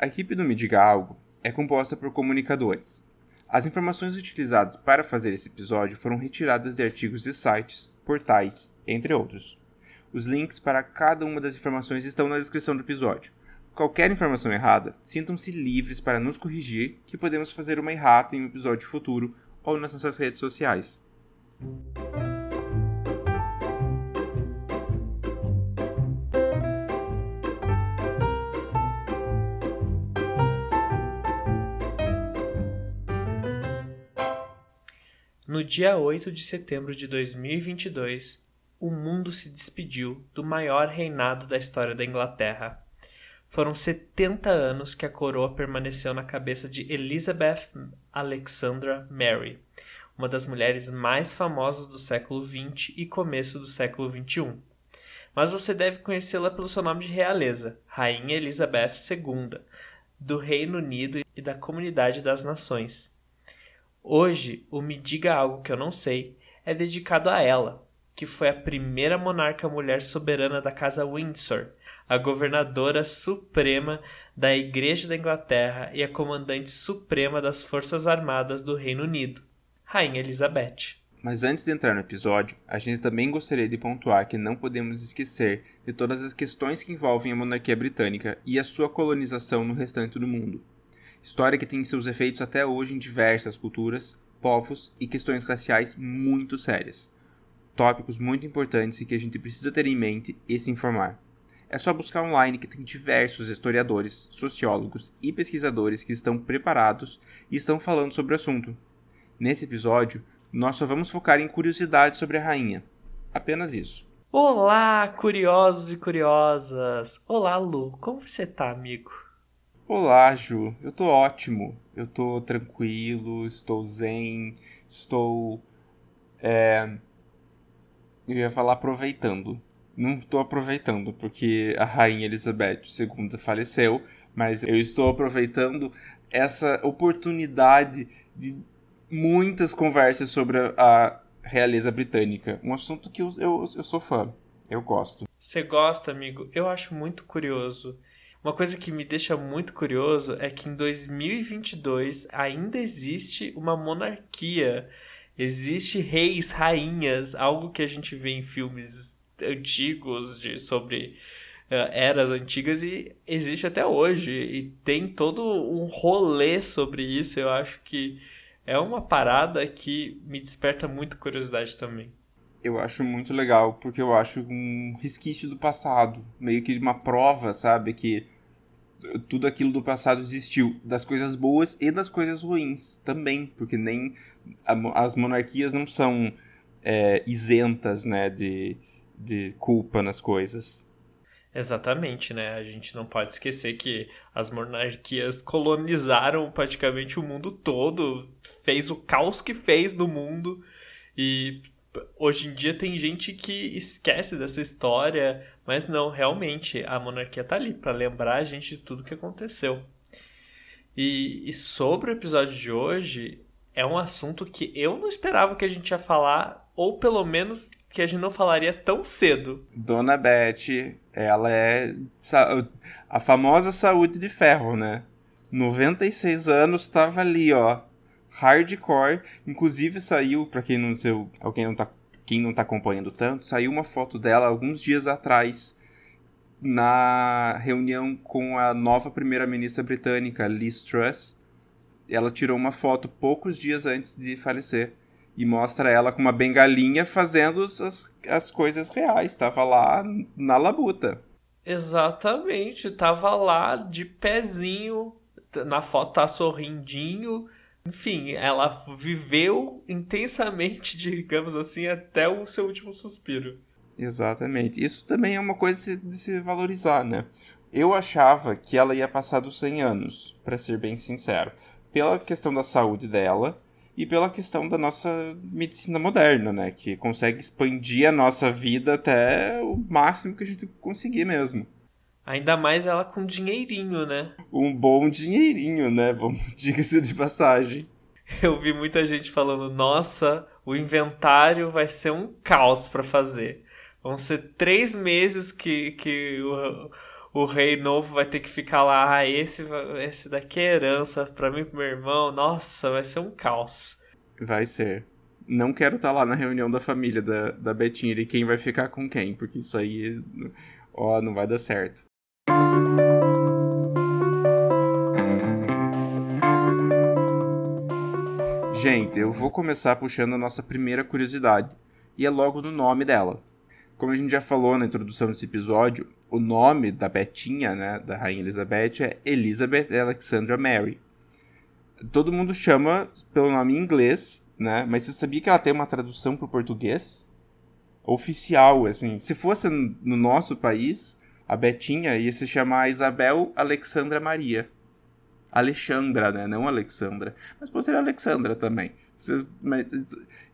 A equipe do Me Diga Algo é composta por comunicadores. As informações utilizadas para fazer esse episódio foram retiradas de artigos de sites, portais, entre outros. Os links para cada uma das informações estão na descrição do episódio. Qualquer informação errada, sintam-se livres para nos corrigir, que podemos fazer uma errata em um episódio futuro ou nas nossas redes sociais. Dia 8 de setembro de 2022, o mundo se despediu do maior reinado da história da Inglaterra. Foram 70 anos que a coroa permaneceu na cabeça de Elizabeth Alexandra Mary, uma das mulheres mais famosas do século XX e começo do século XXI. Mas você deve conhecê-la pelo seu nome de realeza, Rainha Elizabeth II, do Reino Unido e da Comunidade das Nações. Hoje, o Me Diga Algo Que Eu Não Sei é dedicado a ela, que foi a primeira monarca mulher soberana da Casa Windsor, a governadora suprema da Igreja da Inglaterra e a comandante suprema das Forças Armadas do Reino Unido, Rainha Elizabeth. Mas antes de entrar no episódio, a gente também gostaria de pontuar que não podemos esquecer de todas as questões que envolvem a monarquia britânica e a sua colonização no restante do mundo. História que tem seus efeitos até hoje em diversas culturas, povos e questões raciais muito sérias. Tópicos muito importantes e que a gente precisa ter em mente e se informar. É só buscar online que tem diversos historiadores, sociólogos e pesquisadores que estão preparados e estão falando sobre o assunto. Nesse episódio, nós só vamos focar em curiosidades sobre a rainha. Apenas isso. Olá, curiosos e curiosas! Olá, Lu, como você tá, amigo? Olá, Ju. Eu tô ótimo. Eu tô tranquilo, estou zen, estou. É... Eu ia falar aproveitando. Não estou aproveitando, porque a Rainha Elizabeth II faleceu, mas eu estou aproveitando essa oportunidade de muitas conversas sobre a realeza britânica. Um assunto que eu, eu, eu sou fã. Eu gosto. Você gosta, amigo? Eu acho muito curioso. Uma coisa que me deixa muito curioso é que em 2022 ainda existe uma monarquia. Existe reis, rainhas, algo que a gente vê em filmes antigos de, sobre uh, eras antigas e existe até hoje. E tem todo um rolê sobre isso. Eu acho que é uma parada que me desperta muita curiosidade também. Eu acho muito legal, porque eu acho um resquício do passado, meio que uma prova, sabe, que tudo aquilo do passado existiu, das coisas boas e das coisas ruins também, porque nem as monarquias não são é, isentas, né, de, de culpa nas coisas. Exatamente, né? A gente não pode esquecer que as monarquias colonizaram praticamente o mundo todo, fez o caos que fez no mundo e hoje em dia tem gente que esquece dessa história, mas não, realmente a monarquia tá ali para lembrar a gente de tudo que aconteceu. E, e sobre o episódio de hoje, é um assunto que eu não esperava que a gente ia falar, ou pelo menos que a gente não falaria tão cedo. Dona Beth, ela é a famosa saúde de ferro, né? 96 anos, estava ali, ó, hardcore. Inclusive saiu, para quem não sei, alguém não tá, quem não tá acompanhando tanto, saiu uma foto dela alguns dias atrás na reunião com a nova primeira-ministra britânica, Liz Truss. Ela tirou uma foto poucos dias antes de falecer e mostra ela com uma bengalinha fazendo as, as coisas reais. Tava lá na labuta. Exatamente, tava lá de pezinho, na foto tá sorrindinho. Enfim, ela viveu intensamente, digamos assim, até o seu último suspiro. Exatamente. Isso também é uma coisa de se valorizar, né? Eu achava que ela ia passar dos 100 anos, para ser bem sincero, pela questão da saúde dela e pela questão da nossa medicina moderna, né? Que consegue expandir a nossa vida até o máximo que a gente conseguir mesmo. Ainda mais ela com dinheirinho, né? Um bom dinheirinho, né? Vamos diga-se de passagem. Eu vi muita gente falando: nossa, o inventário vai ser um caos para fazer. Vão ser três meses que, que o, o rei novo vai ter que ficar lá, ah, esse, esse daqui é herança pra mim e pro meu irmão. Nossa, vai ser um caos. Vai ser. Não quero estar tá lá na reunião da família da, da Betinha de quem vai ficar com quem, porque isso aí, ó, não vai dar certo. Gente, eu vou começar puxando a nossa primeira curiosidade, e é logo no nome dela. Como a gente já falou na introdução desse episódio, o nome da Betinha, né, da Rainha Elizabeth, é Elizabeth Alexandra Mary. Todo mundo chama pelo nome em inglês, né, mas você sabia que ela tem uma tradução para o português? Oficial, assim. Se fosse no nosso país, a Betinha ia se chamar Isabel Alexandra Maria. Alexandra, né? Não Alexandra. Mas pode ser Alexandra também.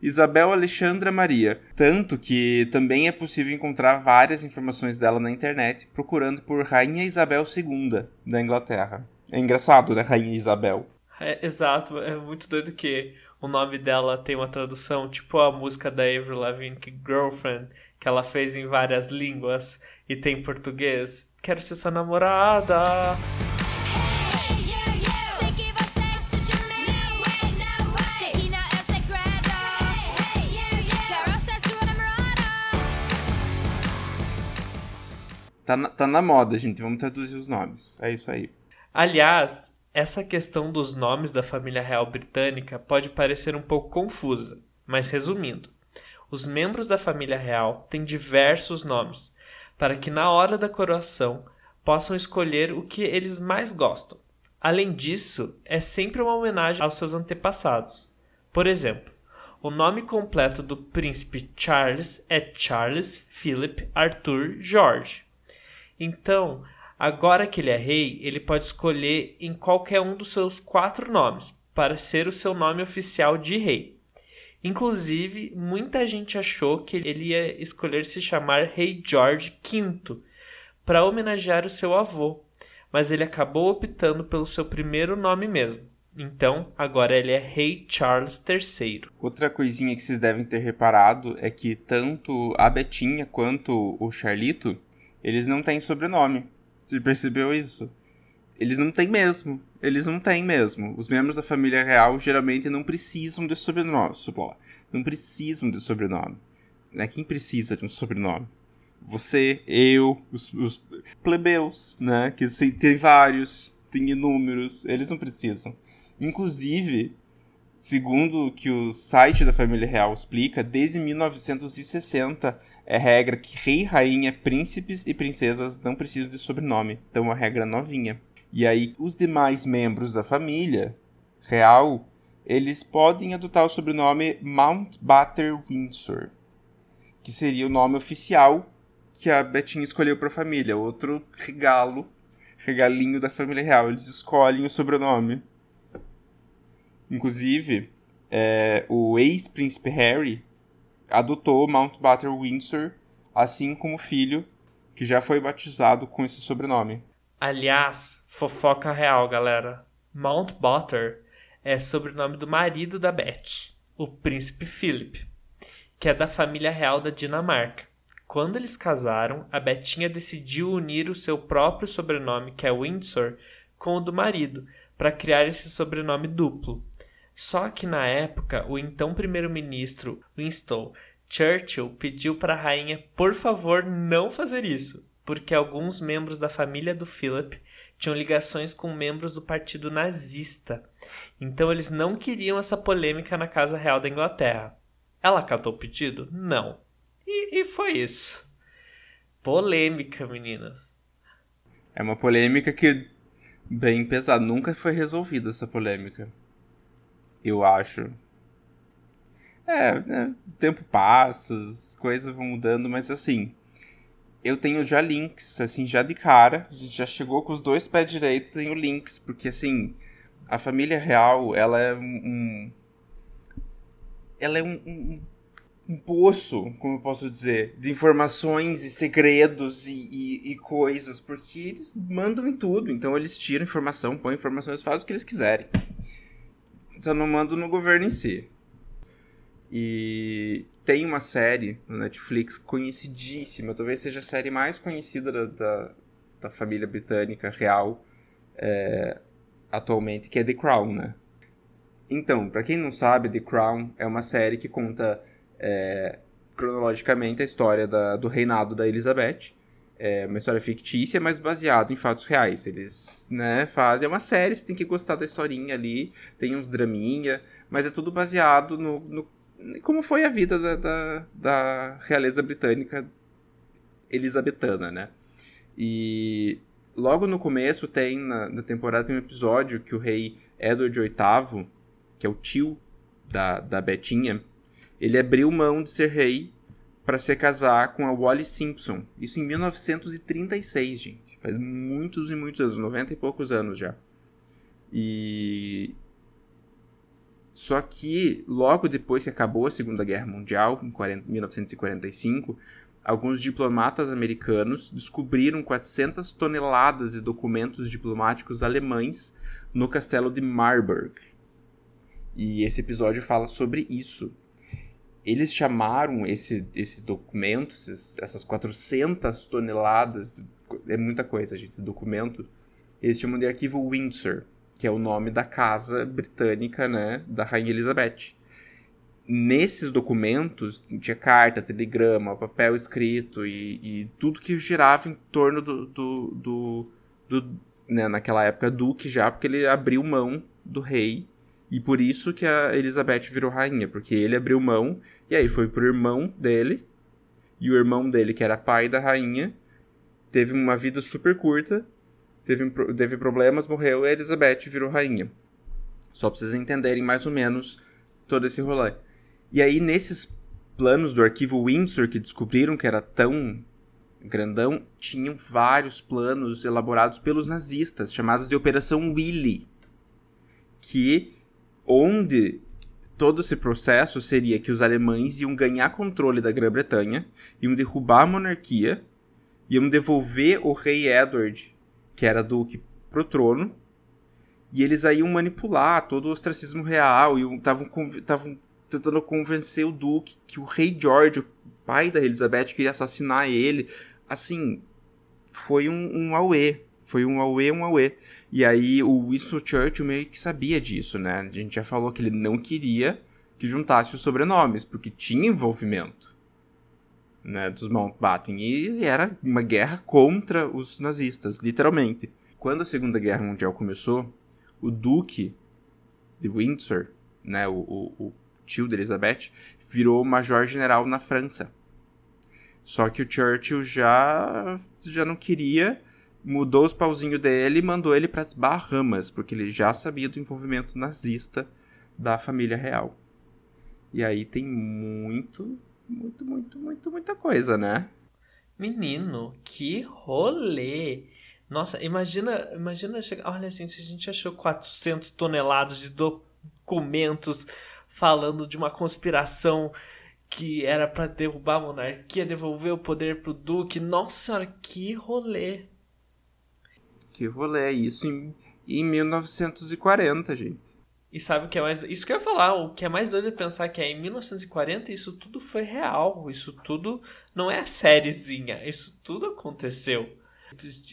Isabel Alexandra Maria. Tanto que também é possível encontrar várias informações dela na internet, procurando por Rainha Isabel II da Inglaterra. É engraçado, né? Rainha Isabel. É, exato, é muito doido que o nome dela tem uma tradução, tipo a música da Avril Lavigne, Girlfriend, que ela fez em várias línguas e tem português. Quero ser sua namorada. Tá na, tá na moda, gente. Vamos traduzir os nomes. É isso aí. Aliás, essa questão dos nomes da família real britânica pode parecer um pouco confusa, mas resumindo, os membros da família real têm diversos nomes, para que na hora da coroação possam escolher o que eles mais gostam. Além disso, é sempre uma homenagem aos seus antepassados. Por exemplo, o nome completo do príncipe Charles é Charles Philip Arthur George. Então, agora que ele é rei, ele pode escolher em qualquer um dos seus quatro nomes para ser o seu nome oficial de rei. Inclusive, muita gente achou que ele ia escolher se chamar Rei George V para homenagear o seu avô, mas ele acabou optando pelo seu primeiro nome mesmo. Então, agora ele é Rei Charles III. Outra coisinha que vocês devem ter reparado é que tanto a Betinha quanto o Charlito eles não têm sobrenome. Você percebeu isso? Eles não têm mesmo. Eles não têm mesmo. Os membros da família real geralmente não precisam de sobrenome. Não precisam de sobrenome. Né? Quem precisa de um sobrenome? Você, eu, os, os plebeus, né? Que tem vários, tem inúmeros. Eles não precisam. Inclusive, segundo o que o site da família real explica, desde 1960 é regra que rei, rainha, príncipes e princesas não precisam de sobrenome. Então, é uma regra novinha. E aí, os demais membros da família real, eles podem adotar o sobrenome Mountbatten Windsor, que seria o nome oficial que a Betinha escolheu para a família. Outro regalo, regalinho da família real. Eles escolhem o sobrenome. Inclusive, é, o ex-príncipe Harry adotou Mountbatten Windsor, assim como o filho, que já foi batizado com esse sobrenome. Aliás, fofoca real, galera. Mountbatten é sobrenome do marido da Beth, o príncipe Philip, que é da família real da Dinamarca. Quando eles casaram, a Betinha decidiu unir o seu próprio sobrenome, que é Windsor, com o do marido, para criar esse sobrenome duplo. Só que na época, o então primeiro-ministro Winston Churchill pediu para a rainha por favor não fazer isso, porque alguns membros da família do Philip tinham ligações com membros do partido nazista. Então eles não queriam essa polêmica na Casa Real da Inglaterra. Ela acatou o pedido? Não. E, e foi isso. Polêmica, meninas. É uma polêmica que bem pesada. Nunca foi resolvida essa polêmica eu acho. É, né, tempo passa, as coisas vão mudando, mas assim, eu tenho já links, assim, já de cara, a gente já chegou com os dois pés direitos, tenho links, porque assim, a família real, ela é um. ela é um, um, um poço, como eu posso dizer, de informações e segredos e, e, e, coisas, porque eles mandam em tudo, então eles tiram informação, põem informações, fazem o que eles quiserem só não mando no governo em si. E tem uma série no Netflix conhecidíssima, talvez seja a série mais conhecida da, da, da família britânica real é, atualmente, que é The Crown, né? Então, para quem não sabe, The Crown é uma série que conta é, cronologicamente a história da, do reinado da Elizabeth. É uma história fictícia, mas baseada em fatos reais. Eles, né, fazem uma série, você tem que gostar da historinha ali, tem uns draminha, mas é tudo baseado no, no como foi a vida da, da, da realeza britânica elisabetana, né? E logo no começo tem, na, na temporada, tem um episódio que o rei Edward VIII, que é o tio da, da Betinha, ele abriu mão de ser rei para se casar com a Wally Simpson. Isso em 1936, gente. Faz muitos e muitos anos, 90 e poucos anos já. E só que logo depois que acabou a Segunda Guerra Mundial, em 40, 1945, alguns diplomatas americanos descobriram 400 toneladas de documentos diplomáticos alemães no castelo de Marburg. E esse episódio fala sobre isso. Eles chamaram esse, esse documento, esses, essas 400 toneladas, é muita coisa, gente, esse documento, eles chamam de arquivo Windsor, que é o nome da casa britânica, né, da Rainha Elizabeth. Nesses documentos tinha carta, telegrama, papel escrito e, e tudo que girava em torno do, do, do, do né, naquela época duque já, porque ele abriu mão do rei. E por isso que a Elizabeth virou rainha, porque ele abriu mão e aí foi pro irmão dele e o irmão dele que era pai da rainha teve uma vida super curta, teve, teve problemas, morreu e a Elizabeth virou rainha. Só pra vocês entenderem mais ou menos todo esse rolê. E aí, nesses planos do arquivo Windsor que descobriram que era tão grandão, tinham vários planos elaborados pelos nazistas, chamados de Operação Willy, que onde todo esse processo seria que os alemães iam ganhar controle da Grã-Bretanha, iam derrubar a monarquia, iam devolver o rei Edward, que era duque, pro trono, e eles aí iam manipular todo o ostracismo real, e estavam tentando convencer o Duque que o rei George, o pai da Elizabeth, queria assassinar ele. Assim, foi um, um auê. Foi um auê, um auê. E aí o Winston Churchill meio que sabia disso, né? A gente já falou que ele não queria que juntasse os sobrenomes, porque tinha envolvimento né, dos Mountbatten. E era uma guerra contra os nazistas, literalmente. Quando a Segunda Guerra Mundial começou, o Duque de Windsor, né, o, o, o tio de Elizabeth, virou major-general na França. Só que o Churchill já, já não queria, mudou os pauzinhos dele e mandou ele para as Bahamas, porque ele já sabia do envolvimento nazista da família real. E aí tem muito, muito, muito, muito, muita coisa, né? Menino, que rolê! Nossa, imagina, imagina chegar. Olha, gente, a gente achou 400 toneladas de documentos falando de uma conspiração que era para derrubar a monarquia, devolver o poder pro duque. Nossa senhora, que rolê. Que rolê é isso em, em 1940, gente. E sabe o que é mais. Isso que eu ia falar, o que é mais doido é pensar que é em 1940 isso tudo foi real. Isso tudo não é sériezinha. Isso tudo aconteceu.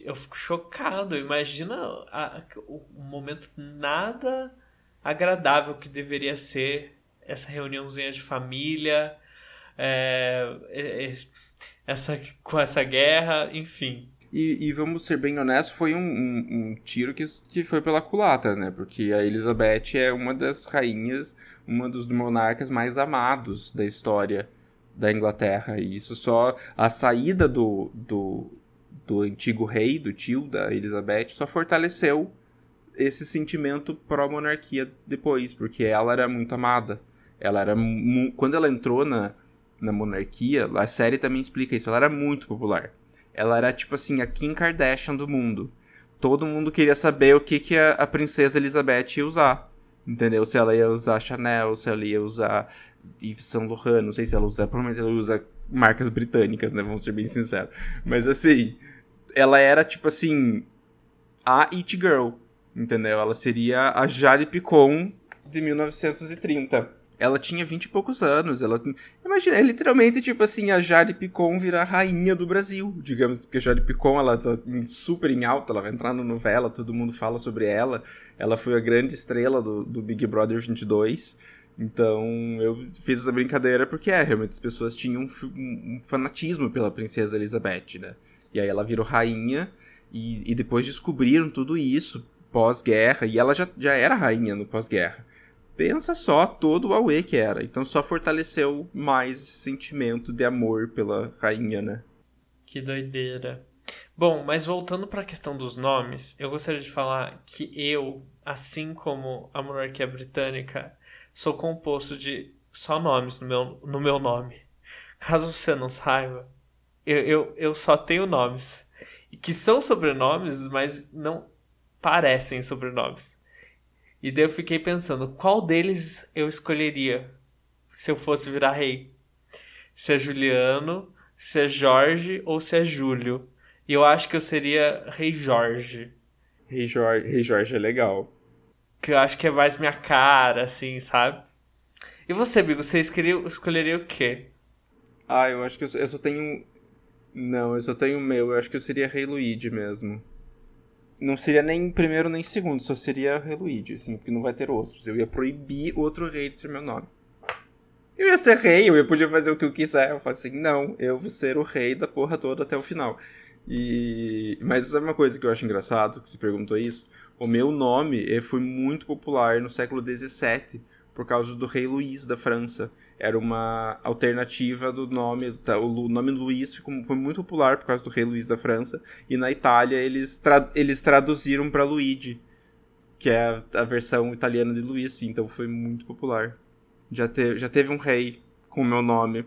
Eu fico chocado. Imagina a, o momento nada agradável que deveria ser essa reuniãozinha de família, é, é, é, essa, com essa guerra, enfim. E, e, vamos ser bem honestos, foi um, um, um, tiro que, que foi pela culatra, né? Porque a Elizabeth é uma das rainhas, uma dos monarcas mais amados da história da Inglaterra. E isso só. A saída do, do, do antigo rei, do tio da Elizabeth, só fortaleceu esse sentimento pró-monarquia depois, porque ela era muito amada. Ela era. Quando ela entrou na, na monarquia, a série também explica isso, ela era muito popular. Ela era tipo assim, a Kim Kardashian do mundo. Todo mundo queria saber o que, que a, a princesa Elizabeth ia usar. Entendeu? Se ela ia usar Chanel, se ela ia usar Yves Saint Laurent, não sei se ela usa, provavelmente ela usa marcas britânicas, né? Vamos ser bem sinceros. Mas assim, ela era tipo assim, a It Girl entendeu? Ela seria a Jade Picon de 1930. Ela tinha vinte e poucos anos. Ela, imagina, é literalmente tipo assim, a Jade Picon virar rainha do Brasil, digamos, porque a Jade Picon, ela tá super em alta, ela vai entrar na novela, todo mundo fala sobre ela. Ela foi a grande estrela do, do Big Brother 22. Então eu fiz essa brincadeira porque é, realmente as pessoas tinham um, um fanatismo pela princesa Elizabeth, né? E aí ela virou rainha e, e depois descobriram tudo isso pós-guerra, e ela já, já era rainha no pós-guerra. Pensa só todo o Aue que era. Então só fortaleceu mais esse sentimento de amor pela rainha, né? Que doideira. Bom, mas voltando para a questão dos nomes, eu gostaria de falar que eu, assim como a monarquia britânica, sou composto de só nomes no meu, no meu nome. Caso você não saiba, eu, eu, eu só tenho nomes. Que são sobrenomes, mas não parecem sobrenomes. E daí eu fiquei pensando, qual deles eu escolheria se eu fosse virar rei? Se é Juliano, se é Jorge ou se é Júlio. E eu acho que eu seria rei Jorge. Rei Jorge, rei Jorge é legal. Que eu acho que é mais minha cara, assim, sabe? E você, Bigo, você escolheria, escolheria o quê? Ah, eu acho que eu, eu só tenho. Não, eu só tenho o meu. Eu acho que eu seria Rei Luigi mesmo não seria nem primeiro nem segundo, só seria Reluide, assim, porque não vai ter outros. Eu ia proibir outro rei de ter meu nome. Eu ia ser rei, eu ia poder fazer o que eu quiser. Eu falei assim, não, eu vou ser o rei da porra toda até o final. E... Mas sabe uma coisa que eu acho engraçado, que se perguntou isso? O meu nome foi muito popular no século XVII, por causa do rei Luís da França era uma alternativa do nome. Tá, o nome Luiz ficou, foi muito popular por causa do rei Luís da França. E na Itália eles, tra, eles traduziram para Luigi, que é a, a, versão italiana de Luís, então foi muito popular. Já, te, já teve um rei com o meu nome.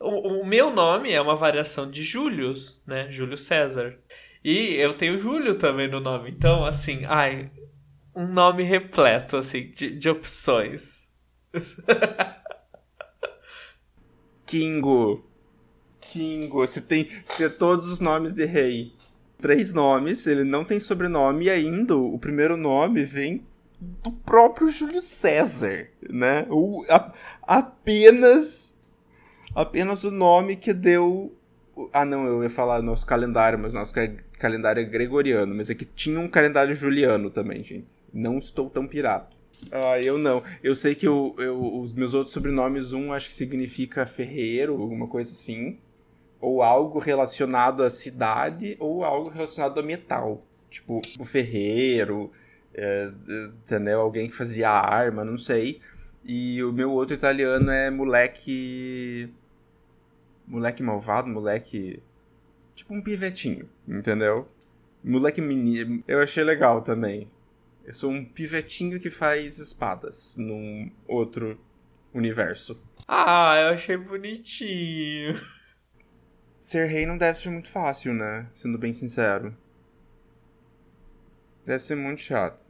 O, o meu nome é uma variação de Július, né? Júlio César. E eu tenho Júlio também no nome. Então, assim, ai, um nome repleto, assim, de, de opções. Kingo. Kingo. Você tem você todos os nomes de rei. Três nomes, ele não tem sobrenome e ainda o primeiro nome vem do próprio Júlio César, né? O, a, apenas apenas o nome que deu ah, não, eu ia falar nosso calendário, mas nosso calendário é gregoriano, mas é que tinha um calendário juliano também, gente. Não estou tão pirado. Ah, eu não. Eu sei que eu, eu, os meus outros sobrenomes, um acho que significa ferreiro, alguma coisa assim. Ou algo relacionado à cidade, ou algo relacionado a metal. Tipo, o ferreiro, é, entendeu? Alguém que fazia arma, não sei. E o meu outro italiano é moleque. Moleque malvado, moleque. Tipo um pivetinho, entendeu? Moleque menino. Eu achei legal também. Eu sou um pivetinho que faz espadas num outro universo. Ah, eu achei bonitinho. Ser rei não deve ser muito fácil, né? Sendo bem sincero. Deve ser muito chato.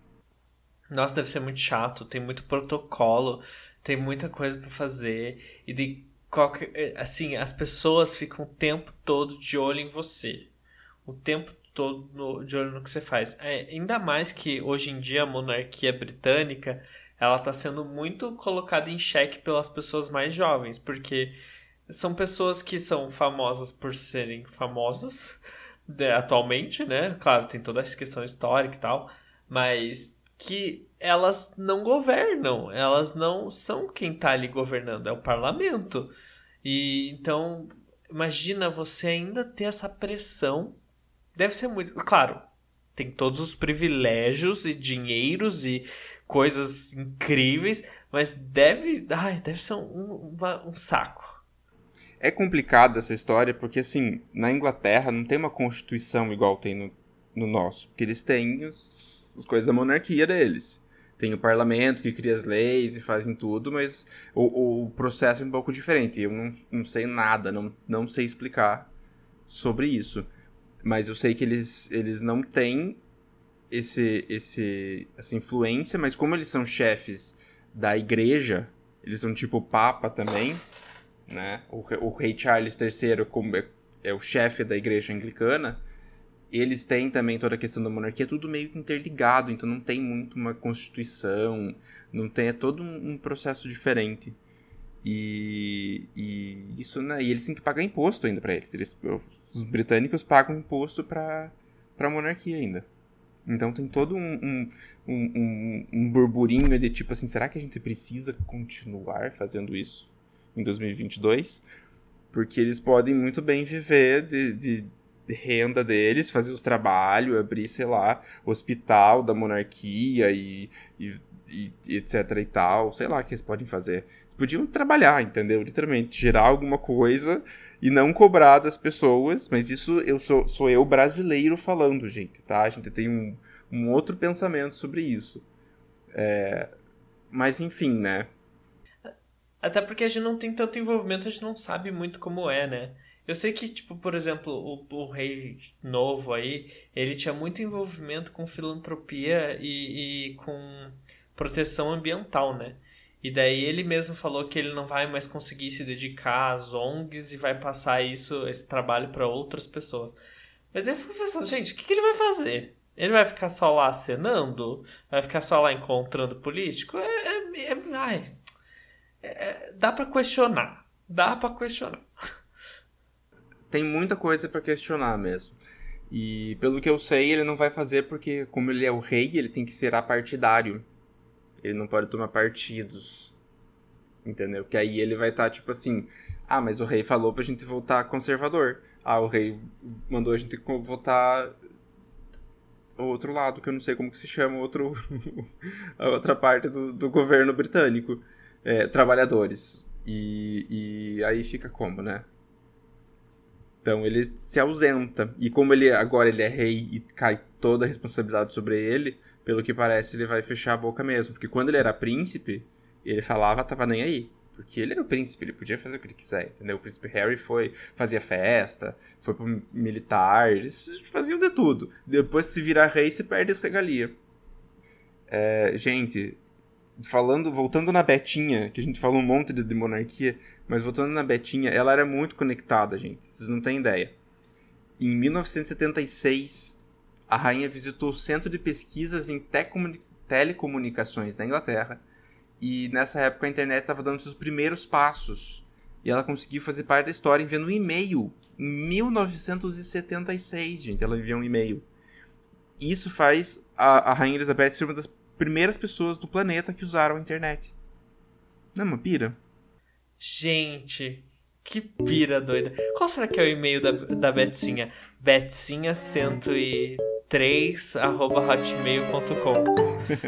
Nossa, deve ser muito chato. Tem muito protocolo, tem muita coisa para fazer. E de qualquer. Assim, as pessoas ficam o tempo todo de olho em você. O tempo todo de olho no que você faz. É, ainda mais que hoje em dia a monarquia britânica ela está sendo muito colocada em xeque pelas pessoas mais jovens, porque são pessoas que são famosas por serem famosas né, atualmente, né? Claro, tem toda essa questão histórica e tal, mas que elas não governam, elas não são quem está ali governando, é o parlamento. E então, imagina você ainda ter essa pressão Deve ser muito. Claro, tem todos os privilégios e dinheiros e coisas incríveis, mas deve. Ai, deve ser um, um, um saco. É complicada essa história porque, assim, na Inglaterra não tem uma constituição igual tem no, no nosso. Porque eles têm os, as coisas da monarquia deles. Tem o parlamento que cria as leis e fazem tudo, mas o, o processo é um pouco diferente. Eu não, não sei nada, não, não sei explicar sobre isso. Mas eu sei que eles, eles não têm esse, esse, essa influência, mas como eles são chefes da igreja, eles são tipo Papa também, né? O, o rei Charles III como é, é o chefe da igreja anglicana, eles têm também toda a questão da monarquia, tudo meio interligado, então não tem muito uma constituição, não tem, é todo um, um processo diferente. E isso, né, e eles têm que pagar imposto ainda para eles. eles. Os britânicos pagam imposto para a monarquia ainda. Então tem todo um, um, um, um, burburinho de tipo assim, será que a gente precisa continuar fazendo isso em 2022? Porque eles podem muito bem viver de, de, de renda deles, fazer os trabalhos, abrir, sei lá, hospital da monarquia e, e, e, etc e tal, sei lá o que eles podem fazer. Eles podiam trabalhar, entendeu? Literalmente, gerar alguma coisa e não cobrar das pessoas, mas isso eu sou, sou eu brasileiro falando, gente, tá? A gente tem um, um outro pensamento sobre isso. É, mas enfim, né? Até porque a gente não tem tanto envolvimento, a gente não sabe muito como é, né? Eu sei que, tipo, por exemplo, o, o rei novo aí, ele tinha muito envolvimento com filantropia e, e com proteção ambiental, né? E daí ele mesmo falou que ele não vai mais conseguir se dedicar às ONGs e vai passar isso, esse trabalho para outras pessoas. Mas eu fico pensando, gente, o que, que, ele vai fazer? Ele vai ficar só lá acenando? Vai ficar só lá encontrando político? É, é, é ai, é, dá para questionar. Dá para questionar. Tem muita coisa para questionar mesmo. E pelo que eu sei, ele não vai fazer porque, como ele é o rei, ele tem que ser apartidário. Ele não pode tomar partidos. Entendeu? Que aí ele vai estar tá, tipo assim: ah, mas o rei falou pra gente votar conservador. Ah, o rei mandou a gente votar o outro lado, que eu não sei como que se chama, outro, a outra parte do, do governo britânico. É, trabalhadores. E, e aí fica como, né? Então ele se ausenta. E como ele agora ele é rei e cai toda a responsabilidade sobre ele, pelo que parece, ele vai fechar a boca mesmo. Porque quando ele era príncipe, ele falava, tava nem aí. Porque ele era o príncipe, ele podia fazer o que ele quiser, entendeu? O príncipe Harry foi, fazia festa, foi pro militar, eles faziam de tudo. Depois, se virar rei, se perde as regalias. É, gente, falando, voltando na Betinha, que a gente falou um monte de, de monarquia, mas voltando na Betinha, ela era muito conectada, gente. Vocês não têm ideia. Em 1976, a rainha visitou o Centro de Pesquisas em Telecomunicações da Inglaterra e nessa época a internet estava dando seus primeiros passos. E ela conseguiu fazer parte da história enviando um e-mail. Em 1976, gente, ela enviou um e-mail. Isso faz a, a Rainha Elizabeth ser uma das primeiras pessoas do planeta que usaram a internet. Não é uma pira? Gente, que pira doida. Qual será que é o e-mail da, da Betinha? Betinha100 e 3.hotmail.com.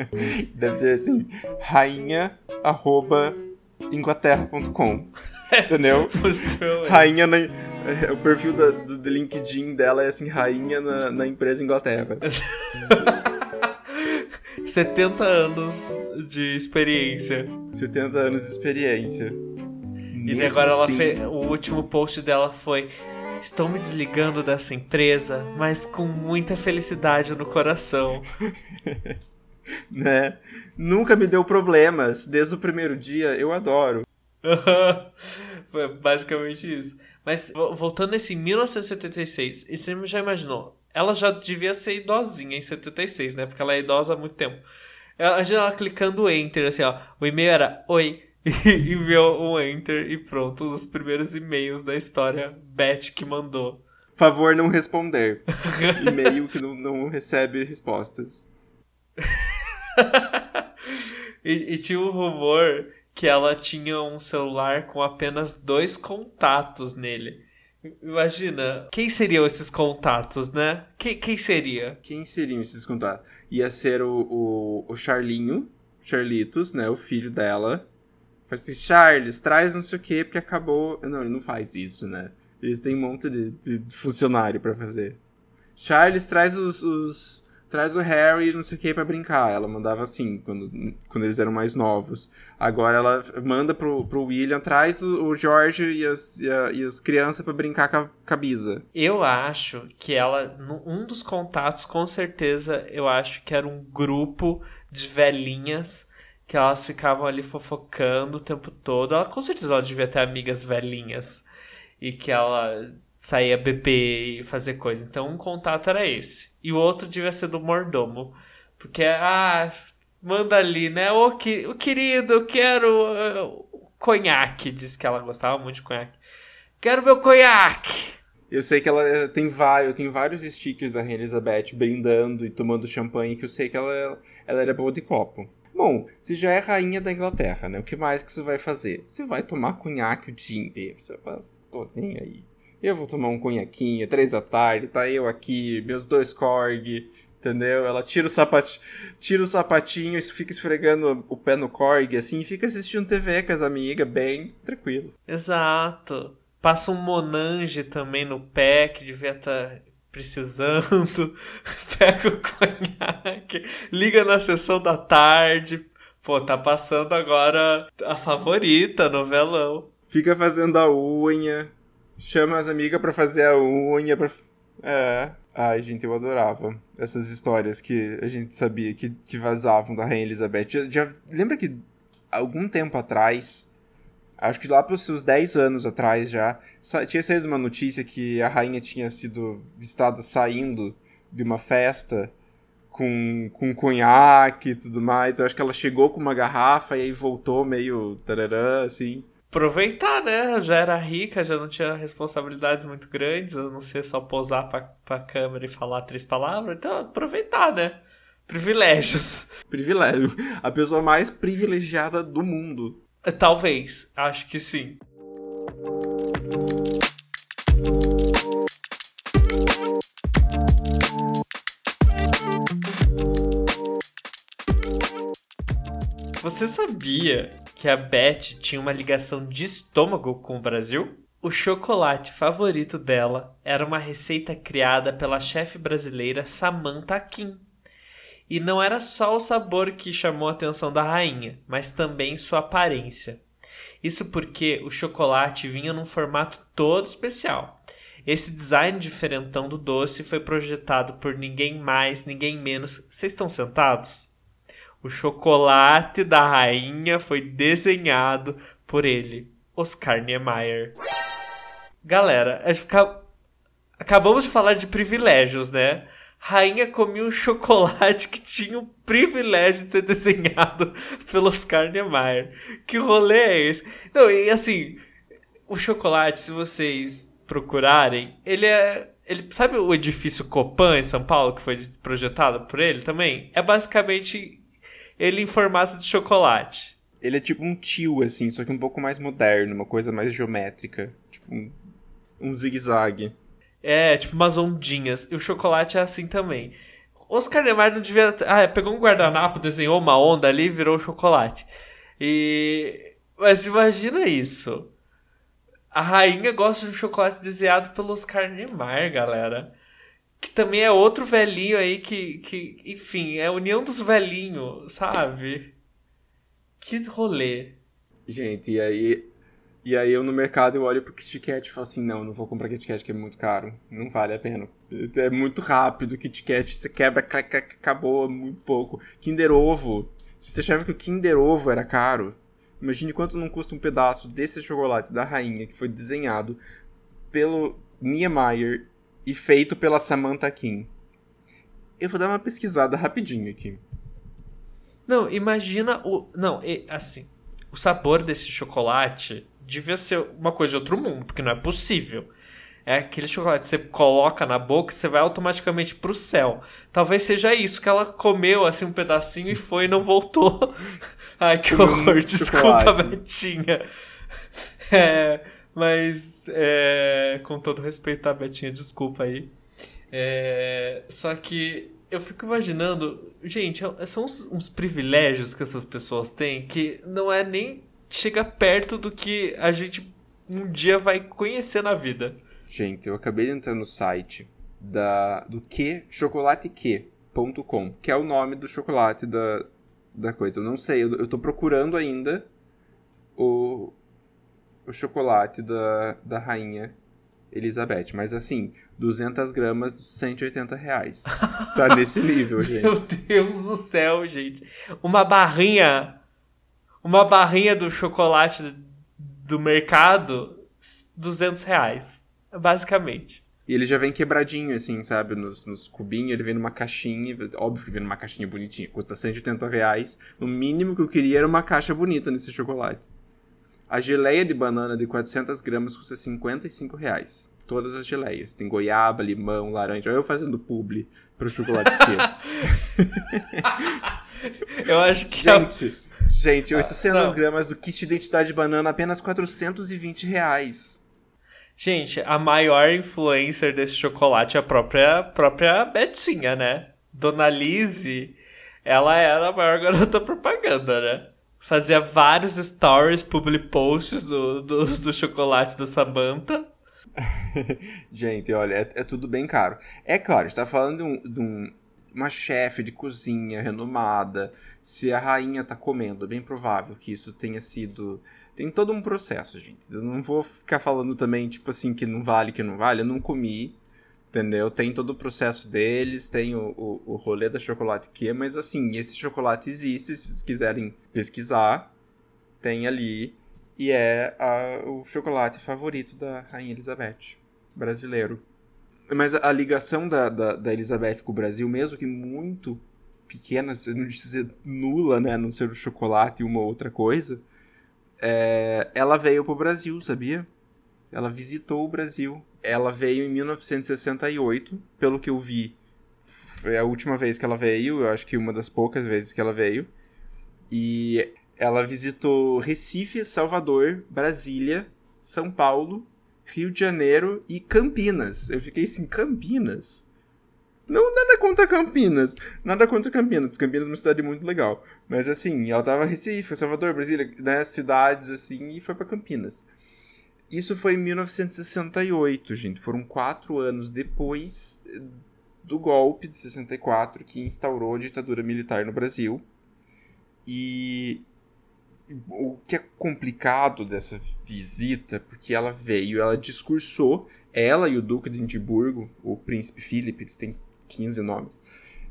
Deve ser assim, rainha.inglaterra.com. Entendeu? rainha na, é, o perfil da, do, do, LinkedIn dela é assim, rainha na, na empresa Inglaterra. 70 anos de experiência. 70 anos de experiência. E agora assim... ela fez, o último post dela foi Estou me desligando dessa empresa, mas com muita felicidade no coração. né? Nunca me deu problemas. Desde o primeiro dia, eu adoro. Foi basicamente isso. Mas voltando nesse 1976, e você já imaginou? Ela já devia ser idosinha em 76, né? Porque ela é idosa há muito tempo. Ela, ela clicando enter, assim, ó. O e-mail era: Oi, enviou um enter e pronto, os primeiros e-mails da história, Beth que mandou. Favor não responder. E-mail que não, não recebe respostas. e, e tinha um rumor que ela tinha um celular com apenas dois contatos nele. Imagina, quem seriam esses contatos, né? Quem, quem seria? Quem seriam esses contatos? Ia ser o, o, o Charlinho, Charlitos, né? O filho dela. Fala assim, Charles, traz não sei o quê, porque acabou. Não, ele não faz isso, né? Eles têm um monte de, de funcionário para fazer. Charles, traz os, os, Traz o Harry não sei o que pra brincar. Ela mandava assim, quando, quando eles eram mais novos. Agora ela manda pro, pro William, traz o, o George e as, e, a, e as crianças para brincar com a, com. Eu acho que ela. Um dos contatos, com certeza, eu acho que era um grupo de velhinhas que elas ficavam ali fofocando o tempo todo. Ela com certeza ela devia ter amigas velhinhas e que ela sair a beber e fazer coisa. Então um contato era esse. E o outro devia ser do mordomo. Porque, ah, manda ali, né? Ô, que, o querido, eu quero uh, conhaque. Diz que ela gostava muito de conhaque. Quero meu conhaque! Eu sei que ela tem vários, tem vários stickers da Rainha Elizabeth brindando e tomando champanhe, que eu sei que ela, ela era boa de copo. Bom, você já é rainha da Inglaterra, né? O que mais que você vai fazer? Você vai tomar cunhaque o dia inteiro. Você falar, tô nem aí. Eu vou tomar um cunhaquinho, três da tarde, tá eu aqui, meus dois corg, entendeu? Ela tira o, sapat... tira o sapatinho fica esfregando o pé no corg, assim, e fica assistindo TV com as amigas, bem tranquilo. Exato. Passa um Monange também no pé, que devia estar tá precisando. Pega o conhaque, liga na sessão da tarde. Pô, tá passando agora a favorita, novelão. Fica fazendo a unha, chama as amigas pra fazer a unha. Pra... É. Ai, gente, eu adorava essas histórias que a gente sabia que, que vazavam da Rainha Elizabeth. Já, já, lembra que algum tempo atrás, acho que lá pelos seus 10 anos atrás já, tinha saído uma notícia que a rainha tinha sido vistada saindo de uma festa com, com conhaque e tudo mais. Eu acho que ela chegou com uma garrafa e aí voltou meio tararã, assim aproveitar, né? Já era rica, já não tinha responsabilidades muito grandes, a não ser só posar pra, pra câmera e falar três palavras. Então, aproveitar, né? Privilégios. Privilégio. A pessoa mais privilegiada do mundo. Talvez, acho que sim. Você sabia que a Beth tinha uma ligação de estômago com o Brasil? O chocolate favorito dela era uma receita criada pela chefe brasileira Samantha Kim. E não era só o sabor que chamou a atenção da rainha, mas também sua aparência. Isso porque o chocolate vinha num formato todo especial. Esse design diferentão do doce foi projetado por ninguém mais, ninguém menos. Vocês estão sentados? O chocolate da rainha foi desenhado por ele, Oscar Niemeyer. Galera, acabamos de falar de privilégios, né? Rainha comia um chocolate que tinha o privilégio de ser desenhado pelo Oscar Niemeyer. Que rolê é esse? Não, e assim, o chocolate, se vocês procurarem, ele é ele sabe o edifício Copan em São Paulo que foi projetado por ele também? É basicamente ele em formato de chocolate. Ele é tipo um tio, assim, só que um pouco mais moderno, uma coisa mais geométrica. Tipo um, um zigue-zague. É, tipo umas ondinhas. E o chocolate é assim também. Oscar Niemeyer não devia. Ah, pegou um guardanapo, desenhou uma onda ali e virou chocolate. E. Mas imagina isso. A rainha gosta de um chocolate desenhado pelo Oscar Niemeyer, galera que também é outro velhinho aí que, que enfim, é a união dos velhinhos, sabe? Que rolê. Gente, e aí e aí eu no mercado eu olho pro Kit Kat e falo assim, não, não vou comprar Kit Kat que é muito caro, não vale a pena. É muito rápido, Kit Kat você quebra, acabou muito pouco. Kinder Ovo, se você achava que o Kinder Ovo era caro, imagine quanto não custa um pedaço desse chocolate da rainha que foi desenhado pelo Niemeyer e feito pela Samantha Kim. Eu vou dar uma pesquisada rapidinho aqui. Não, imagina o. Não, assim. O sabor desse chocolate devia ser uma coisa de outro mundo, porque não é possível. É aquele chocolate que você coloca na boca e você vai automaticamente pro céu. Talvez seja isso, que ela comeu assim um pedacinho e foi e não voltou. Ai, que horror. Desculpa, Betinha. É. Mas, é, com todo respeito à Betinha, desculpa aí. É, só que eu fico imaginando, gente, é, são uns, uns, privilégios que essas pessoas têm que não é nem chega perto do que a gente um dia vai conhecer na vida. Gente, eu acabei de entrar no site da do que chocolateque.com, que é o nome do chocolate da, da coisa. Eu não sei, eu, eu tô procurando ainda o, o chocolate da, da rainha Elizabeth. Mas assim, 200 gramas, 180 reais. Tá nesse nível, gente. Meu Deus do céu, gente. Uma barrinha. Uma barrinha do chocolate do mercado, 200 reais. Basicamente. E ele já vem quebradinho, assim, sabe? Nos, nos cubinhos, ele vem numa caixinha. Óbvio que vem numa caixinha bonitinha. Custa 180 reais. O mínimo que eu queria era uma caixa bonita nesse chocolate. A geleia de banana de 400 gramas custa 55 reais. Todas as geleias. Tem goiaba, limão, laranja. Olha eu fazendo publi pro chocolate eu acho que... Gente, gente 800 ah, gramas do kit identidade de banana, apenas 420 reais. Gente, a maior influencer desse chocolate é a própria, própria Betinha, né? Dona Lizzie, ela era a maior garota propaganda, né? Fazia vários stories, public posts do, do, do chocolate da Samantha. Gente, olha, é, é, tudo bem caro. É claro, a gente tá falando de, um, de um, uma chefe de cozinha renomada. Se a rainha tá comendo, é bem provável que isso tenha sido tem todo um processo, gente. Eu não vou ficar falando também, tipo assim, que não vale, que não vale. Eu não comi, entendeu? Tem todo o processo deles, tem o, o, o rolê da chocolate que mas assim, esse chocolate existe, se vocês quiserem pesquisar, tem ali. E é a, o chocolate favorito da Rainha Elizabeth, brasileiro. Mas a, ligação da, da, da, Elizabeth com o Brasil, mesmo que muito pequena, se não dizer nula, né? Não ser o chocolate e uma outra coisa é, ela veio pro Brasil, sabia? Ela visitou o Brasil. Ela veio em 1968, pelo que eu vi. Foi a última vez que ela veio, eu acho que uma das poucas vezes que ela veio. E ela visitou Recife, Salvador, Brasília, São Paulo, Rio de Janeiro e Campinas. Eu fiquei assim, Campinas? Não nada contra Campinas. Nada contra Campinas. Campinas é uma cidade muito legal. Mas assim, ela tava Recife, Salvador, Brasília, né? Cidades assim, e foi para Campinas. Isso foi em 1968, gente. Foram quatro anos depois do golpe de 64 que instaurou a ditadura militar no Brasil. E o que é complicado dessa visita, porque ela veio, ela discursou, ela e o Duque de Edimburgo, o príncipe Philip, eles têm 15 nomes.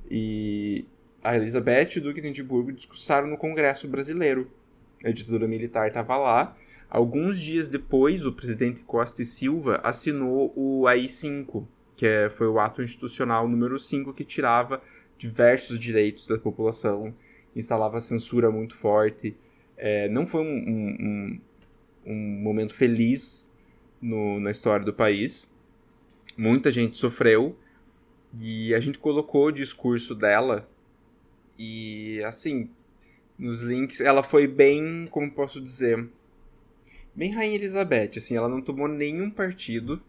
E a Elizabeth e o Duque de Edimburgo discursaram no Congresso Brasileiro. A ditadura militar estava lá. Alguns dias depois, o presidente Costa e Silva assinou o AI-5, que é, foi o ato institucional número 5 que tirava diversos direitos da população, instalava censura muito forte. É, não foi um, um, um, um momento feliz no, na história do país. Muita gente sofreu, e a gente colocou o discurso dela e assim, nos links, ela foi bem, como posso dizer, bem Rainha Elizabeth, assim, ela não tomou nenhum partido,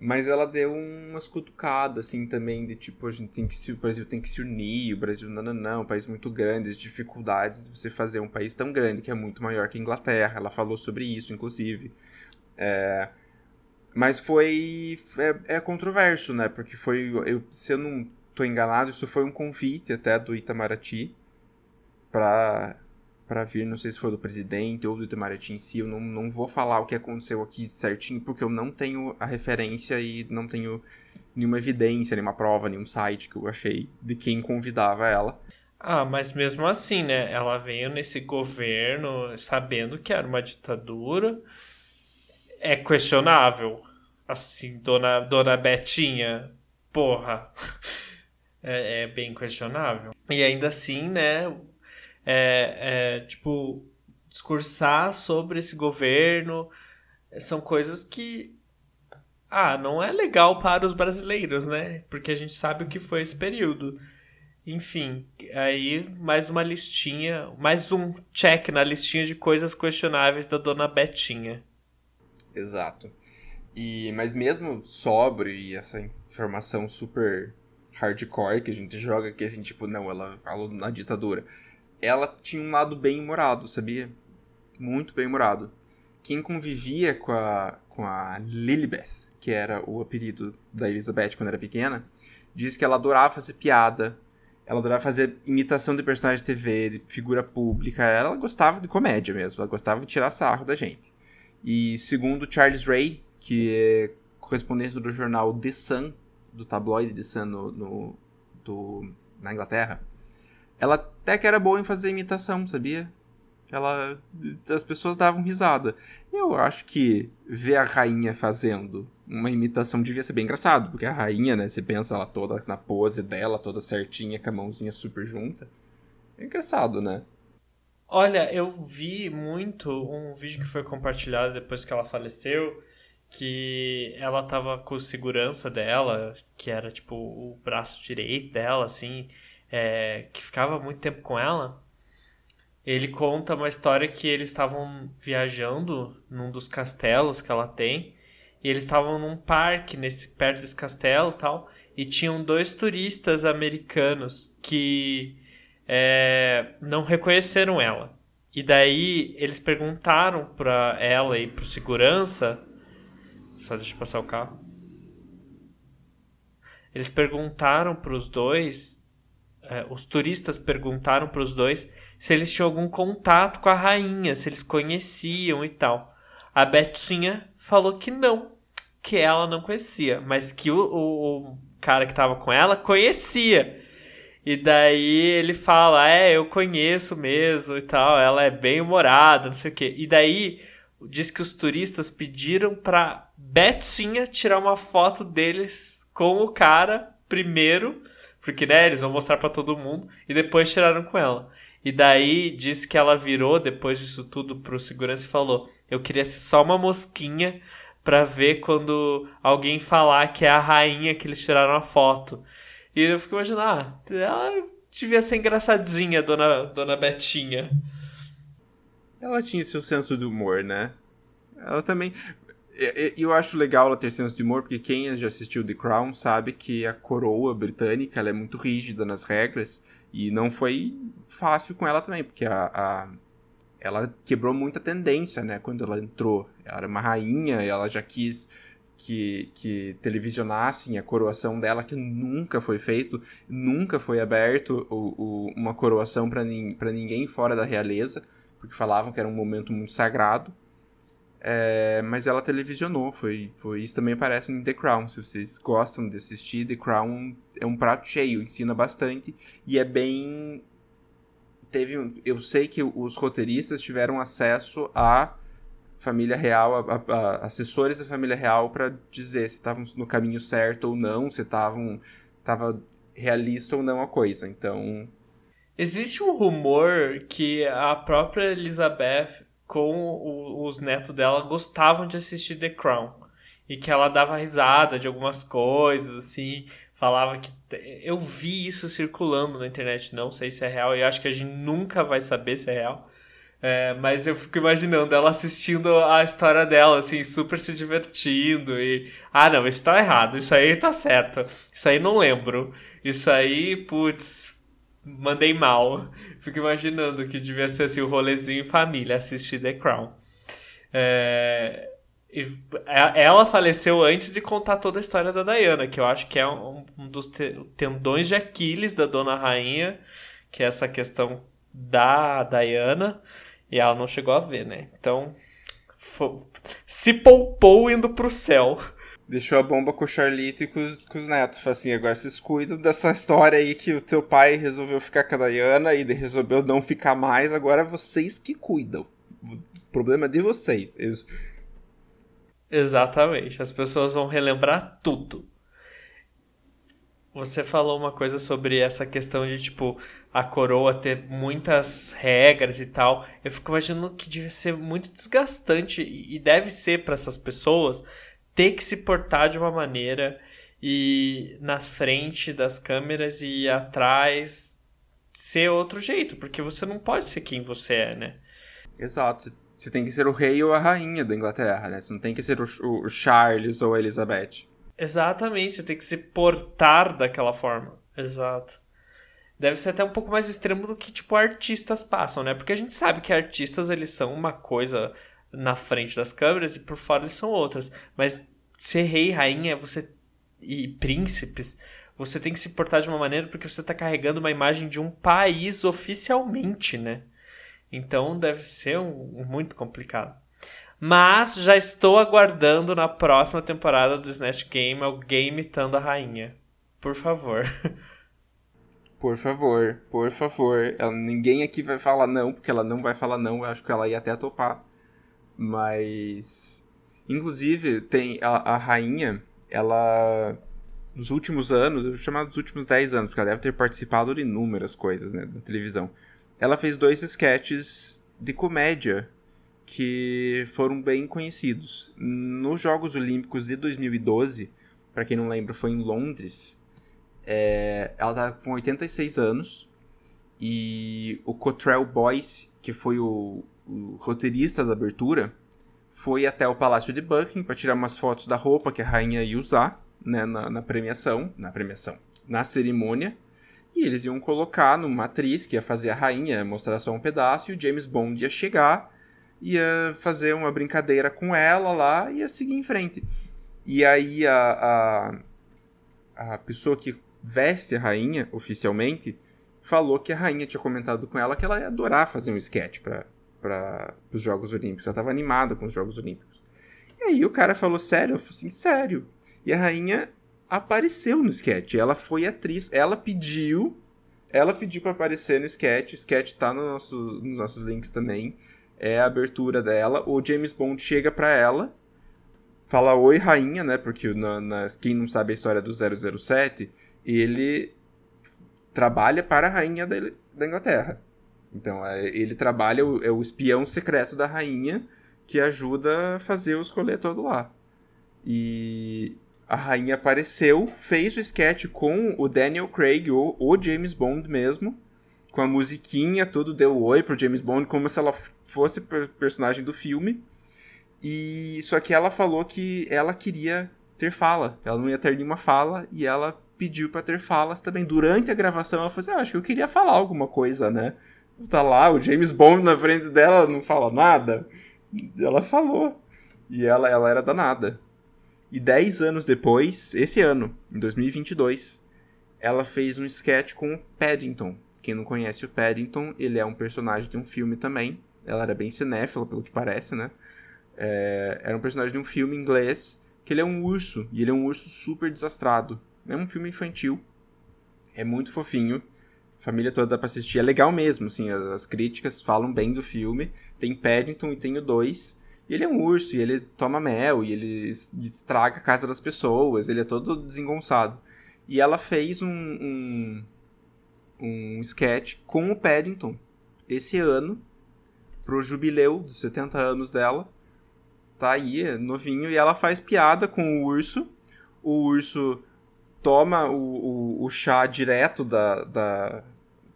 mas ela deu umas cutucadas, assim, também, de tipo, a gente tem que se, o Brasil tem que se unir, o Brasil não, não, não, um país muito grande, as dificuldades de você fazer um país tão grande, que é muito maior que a Inglaterra, ela falou sobre isso, inclusive. É, mas foi. É, é, controverso, né? Porque foi. Eu, se eu não tô enganado, isso foi um convite até do Itamaraty para para vir, não sei se foi do presidente ou do Itamaraty em si, eu não, não vou falar o que aconteceu aqui certinho, porque eu não tenho a referência e não tenho nenhuma evidência, nenhuma prova, nenhum site que eu achei de quem convidava ela. Ah, mas mesmo assim, né? Ela veio nesse governo sabendo que era uma ditadura, é questionável. Assim, dona, dona Betinha, porra. É, é bem questionável. E ainda assim, né? É, é, tipo, discursar sobre esse governo são coisas que. Ah, não é legal para os brasileiros, né? Porque a gente sabe o que foi esse período. Enfim, aí mais uma listinha, mais um check na listinha de coisas questionáveis da dona Betinha. Exato. E, mas mesmo sóbrio e essa informação super hardcore que a gente joga aqui, assim, tipo, não, ela falou na ditadura. Ela tinha um lado bem humorado, sabia? Muito bem humorado. Quem convivia com a, com a Lilibeth, que era o apelido da Elizabeth quando era pequena, diz que ela adorava fazer piada, ela adorava fazer imitação de personagem de TV, de figura pública. Ela gostava de comédia mesmo, ela gostava de tirar sarro da gente. E segundo Charles Ray, que é correspondente do jornal The Sun, do tabloide The Sun no, no do, na Inglaterra, ela até que era boa em fazer imitação, sabia? Ela, as pessoas davam risada. Eu acho que ver a rainha fazendo uma imitação devia ser bem engraçado, porque a rainha, né, você pensa ela toda na pose dela, toda certinha, com a mãozinha super junta. É engraçado, né? Olha, eu vi muito um vídeo que foi compartilhado depois que ela faleceu, que ela tava com segurança dela, que era tipo o braço direito dela, assim, é, que ficava muito tempo com ela. Ele conta uma história que eles estavam viajando num dos castelos que ela tem, e eles estavam num parque nesse perto desse castelo, tal, e tinham dois turistas americanos que é, não reconheceram ela. E daí eles perguntaram para ela e pro segurança só deixa eu passar o carro. Eles perguntaram para os dois, é, os turistas perguntaram para os dois se eles tinham algum contato com a rainha, se eles conheciam e tal. A Betinha falou que não, que ela não conhecia, mas que o, o, o cara que estava com ela conhecia. E daí ele fala: É, eu conheço mesmo e tal, ela é bem humorada, não sei o quê. E daí diz que os turistas pediram pra Betinha tirar uma foto deles com o cara primeiro, porque né, eles vão mostrar para todo mundo, e depois tiraram com ela. E daí diz que ela virou depois disso tudo pro segurança e falou: "Eu queria ser só uma mosquinha para ver quando alguém falar que é a rainha que eles tiraram a foto". E eu fico imaginando, ah, ela devia ser engraçadinha, dona dona Betinha. Ela tinha seu senso de humor, né? Ela também. Eu acho legal ela ter senso de humor, porque quem já assistiu The Crown sabe que a coroa britânica é muito rígida nas regras. E não foi fácil com ela também, porque a, a ela quebrou muita tendência, né? Quando ela entrou. Ela era uma rainha, ela já quis que, que televisionassem a coroação dela, que nunca foi feito, nunca foi aberto o, o, uma coroação para nin, ninguém fora da realeza porque falavam que era um momento muito sagrado. É, mas ela televisionou, foi, foi isso também aparece em The Crown. Se vocês gostam de assistir, The Crown é um prato cheio, ensina bastante e é bem. Teve, eu sei que os roteiristas tiveram acesso à família real, a, a, a assessores da família real para dizer se estavam no caminho certo ou não, se estavam tava realista ou não a coisa. Então Existe um rumor que a própria Elizabeth com o, os netos dela gostavam de assistir The Crown. E que ela dava risada de algumas coisas, assim. Falava que. Eu vi isso circulando na internet, não sei se é real. E acho que a gente nunca vai saber se é real. É, mas eu fico imaginando ela assistindo a história dela, assim, super se divertindo. E. Ah, não, isso tá errado. Isso aí tá certo. Isso aí não lembro. Isso aí, putz, mandei mal. Fico imaginando que devia ser assim o rolezinho em família, assistir The Crown. É, ela faleceu antes de contar toda a história da Diana, que eu acho que é um, um dos tendões de Aquiles da Dona Rainha, que é essa questão da Diana, e ela não chegou a ver, né? Então, se poupou indo pro céu deixou a bomba com o Charlito e com os, com os netos. Falei assim, agora vocês cuidam dessa história aí que o teu pai resolveu ficar com a Diana e resolveu não ficar mais, agora vocês que cuidam. O problema é de vocês. Exatamente, as pessoas vão relembrar tudo. Você falou uma coisa sobre essa questão de, tipo, a coroa ter muitas regras e tal. Eu fico imaginando que deve ser muito desgastante e deve ser para essas pessoas ter que se portar de uma maneira e na frente das câmeras e atrás ser outro jeito, porque você não pode ser quem você é, né? Exato. Você tem que ser o rei ou a rainha da Inglaterra, né? Você não tem que ser o, o Charles ou a Elizabeth. Exatamente, você tem que se portar daquela forma. Exato. Deve ser até um pouco mais extremo do que, tipo, artistas passam, né? Porque a gente sabe que artistas, eles são uma coisa na frente das câmeras e por fora eles são outras. Mas ser rei, rainha, você e príncipes, você tem que se portar de uma maneira porque você está carregando uma imagem de um país oficialmente, né? Então deve ser um, um, muito complicado. Mas já estou aguardando na próxima temporada do Snatch Game alguém imitando a rainha. Por favor. Por favor, por favor. Ela, ninguém aqui vai falar não, porque ela não vai falar não. Eu acho que ela ia até topar. Mas. Inclusive, tem a, a rainha, ela. Nos últimos anos, eu vou chamar dos últimos 10 anos, porque ela deve ter participado de inúmeras coisas, né, na televisão. Ela fez dois sketches de comédia que foram bem conhecidos. Nos Jogos Olímpicos de 2012, para quem não lembra, foi em Londres. É, ela tá com 86 anos e o Cottrell Boyce, que foi o, o roteirista da abertura, foi até o Palácio de Buckingham para tirar umas fotos da roupa que a rainha ia usar né, na, na premiação, na premiação, na cerimônia. E eles iam colocar numa atriz que ia fazer a rainha, mostrar só um pedaço, e o James Bond ia chegar, ia fazer uma brincadeira com ela lá e ia seguir em frente. E aí a, a, a pessoa que veste a rainha oficialmente falou que a rainha tinha comentado com ela que ela ia adorar fazer um sketch para os Jogos Olímpicos. Ela estava animada com os Jogos Olímpicos. E aí o cara falou sério, eu falei assim, sério. E a rainha apareceu no sketch. Ela foi atriz, ela pediu, ela pediu para aparecer no sketch. O sketch tá no nosso, nos nossos links também. É a abertura dela. O James Bond chega para ela, fala oi rainha, né? Porque na, na, quem não sabe a história do 007, ele trabalha para a rainha da, da Inglaterra. Então, é, ele trabalha, é o espião secreto da rainha que ajuda a fazer os rolê todo lá. E a rainha apareceu, fez o sketch com o Daniel Craig, o, o James Bond mesmo, com a musiquinha, tudo deu oi pro James Bond, como se ela fosse personagem do filme. E só que ela falou que ela queria ter fala, ela não ia ter nenhuma fala e ela pediu para ter falas também. Durante a gravação ela falou assim: ah, acho que eu queria falar alguma coisa, né? Tá lá, o James Bond na frente dela não fala nada. Ela falou. E ela, ela era danada. E 10 anos depois, esse ano, em 2022, ela fez um sketch com o Paddington. Quem não conhece o Paddington, ele é um personagem de um filme também. Ela era bem cinéfila, pelo que parece, né? É, era um personagem de um filme inglês que ele é um urso, e ele é um urso super desastrado. É um filme infantil, é muito fofinho, família toda pra assistir, é legal mesmo, assim, as, as críticas falam bem do filme. Tem Paddington e tem o 2, e ele é um urso, e ele toma mel, e ele estraga a casa das pessoas, ele é todo desengonçado. E ela fez um, um, um sketch com o Paddington esse ano, pro jubileu dos 70 anos dela. Tá aí, novinho, e ela faz piada com o urso. O urso toma o, o, o chá direto da, da,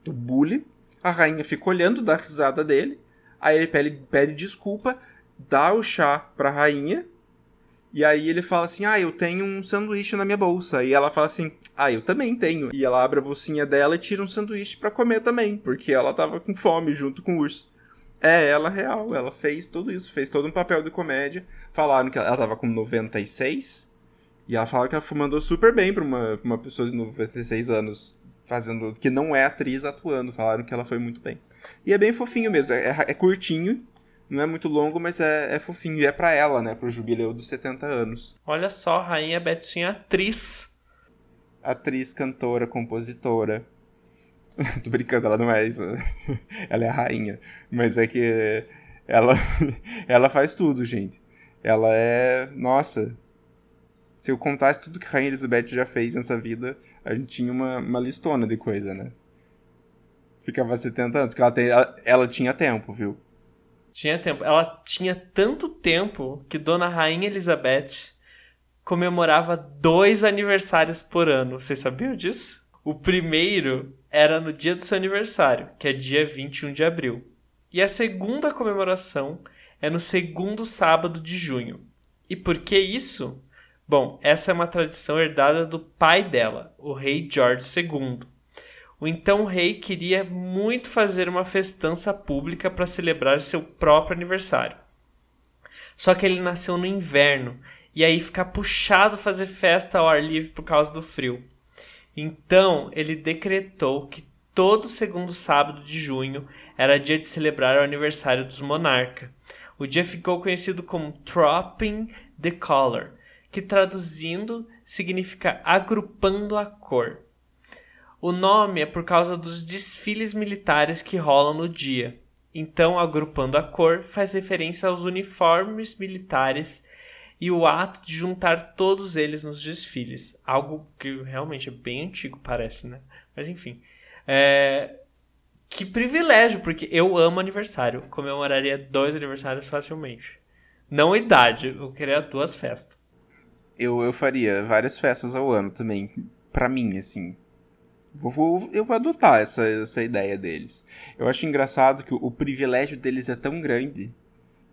do bully. A rainha fica olhando, dá risada dele. Aí ele pede, pede desculpa dá o chá pra rainha. E aí ele fala assim: Ah, eu tenho um sanduíche na minha bolsa. E ela fala assim: Ah, eu também tenho. E ela abre a bolsinha dela e tira um sanduíche para comer também, porque ela tava com fome junto com o urso. É ela real, ela fez tudo isso, fez todo um papel de comédia. Falaram que ela, tava com 96. E ela fala que ela mandou super bem pra uma, pra uma pessoa de 96 anos, fazendo. que não é atriz atuando. Falaram que ela foi muito bem. E é bem fofinho mesmo, é, é curtinho, não é muito longo, mas é, é fofinho. E é pra ela, né? Pro jubileu dos 70 anos. Olha só, Rainha Betinha, atriz. Atriz, cantora, compositora. Tô brincando, ela não é isso. ela é a rainha. Mas é que ela, ela faz tudo, gente. Ela é. Nossa. Se eu contasse tudo que a Rainha Elizabeth já fez nessa vida, a gente tinha uma, uma listona de coisa, né? Ficava 70 anos, porque ela, tem, ela, ela tinha tempo, viu? Tinha tempo. Ela tinha tanto tempo que Dona Rainha Elizabeth comemorava dois aniversários por ano. Vocês sabiam disso? O primeiro era no dia do seu aniversário, que é dia 21 de abril. E a segunda comemoração é no segundo sábado de junho. E por que isso? Bom, essa é uma tradição herdada do pai dela, o rei George II. O então rei queria muito fazer uma festança pública para celebrar seu próprio aniversário. Só que ele nasceu no inverno e aí fica puxado fazer festa ao ar livre por causa do frio. Então ele decretou que todo segundo sábado de junho era dia de celebrar o aniversário dos monarca. O dia ficou conhecido como Tropping the Color, que traduzindo significa agrupando a cor. O nome é por causa dos desfiles militares que rolam no dia. Então, agrupando a cor, faz referência aos uniformes militares e o ato de juntar todos eles nos desfiles. Algo que realmente é bem antigo, parece, né? Mas enfim. É... Que privilégio, porque eu amo aniversário. Comemoraria dois aniversários facilmente. Não idade, eu queria duas festas. Eu, eu faria várias festas ao ano também. Pra mim, assim. Vou, vou, eu vou adotar essa, essa ideia deles. Eu acho engraçado que o, o, privilégio deles é tão grande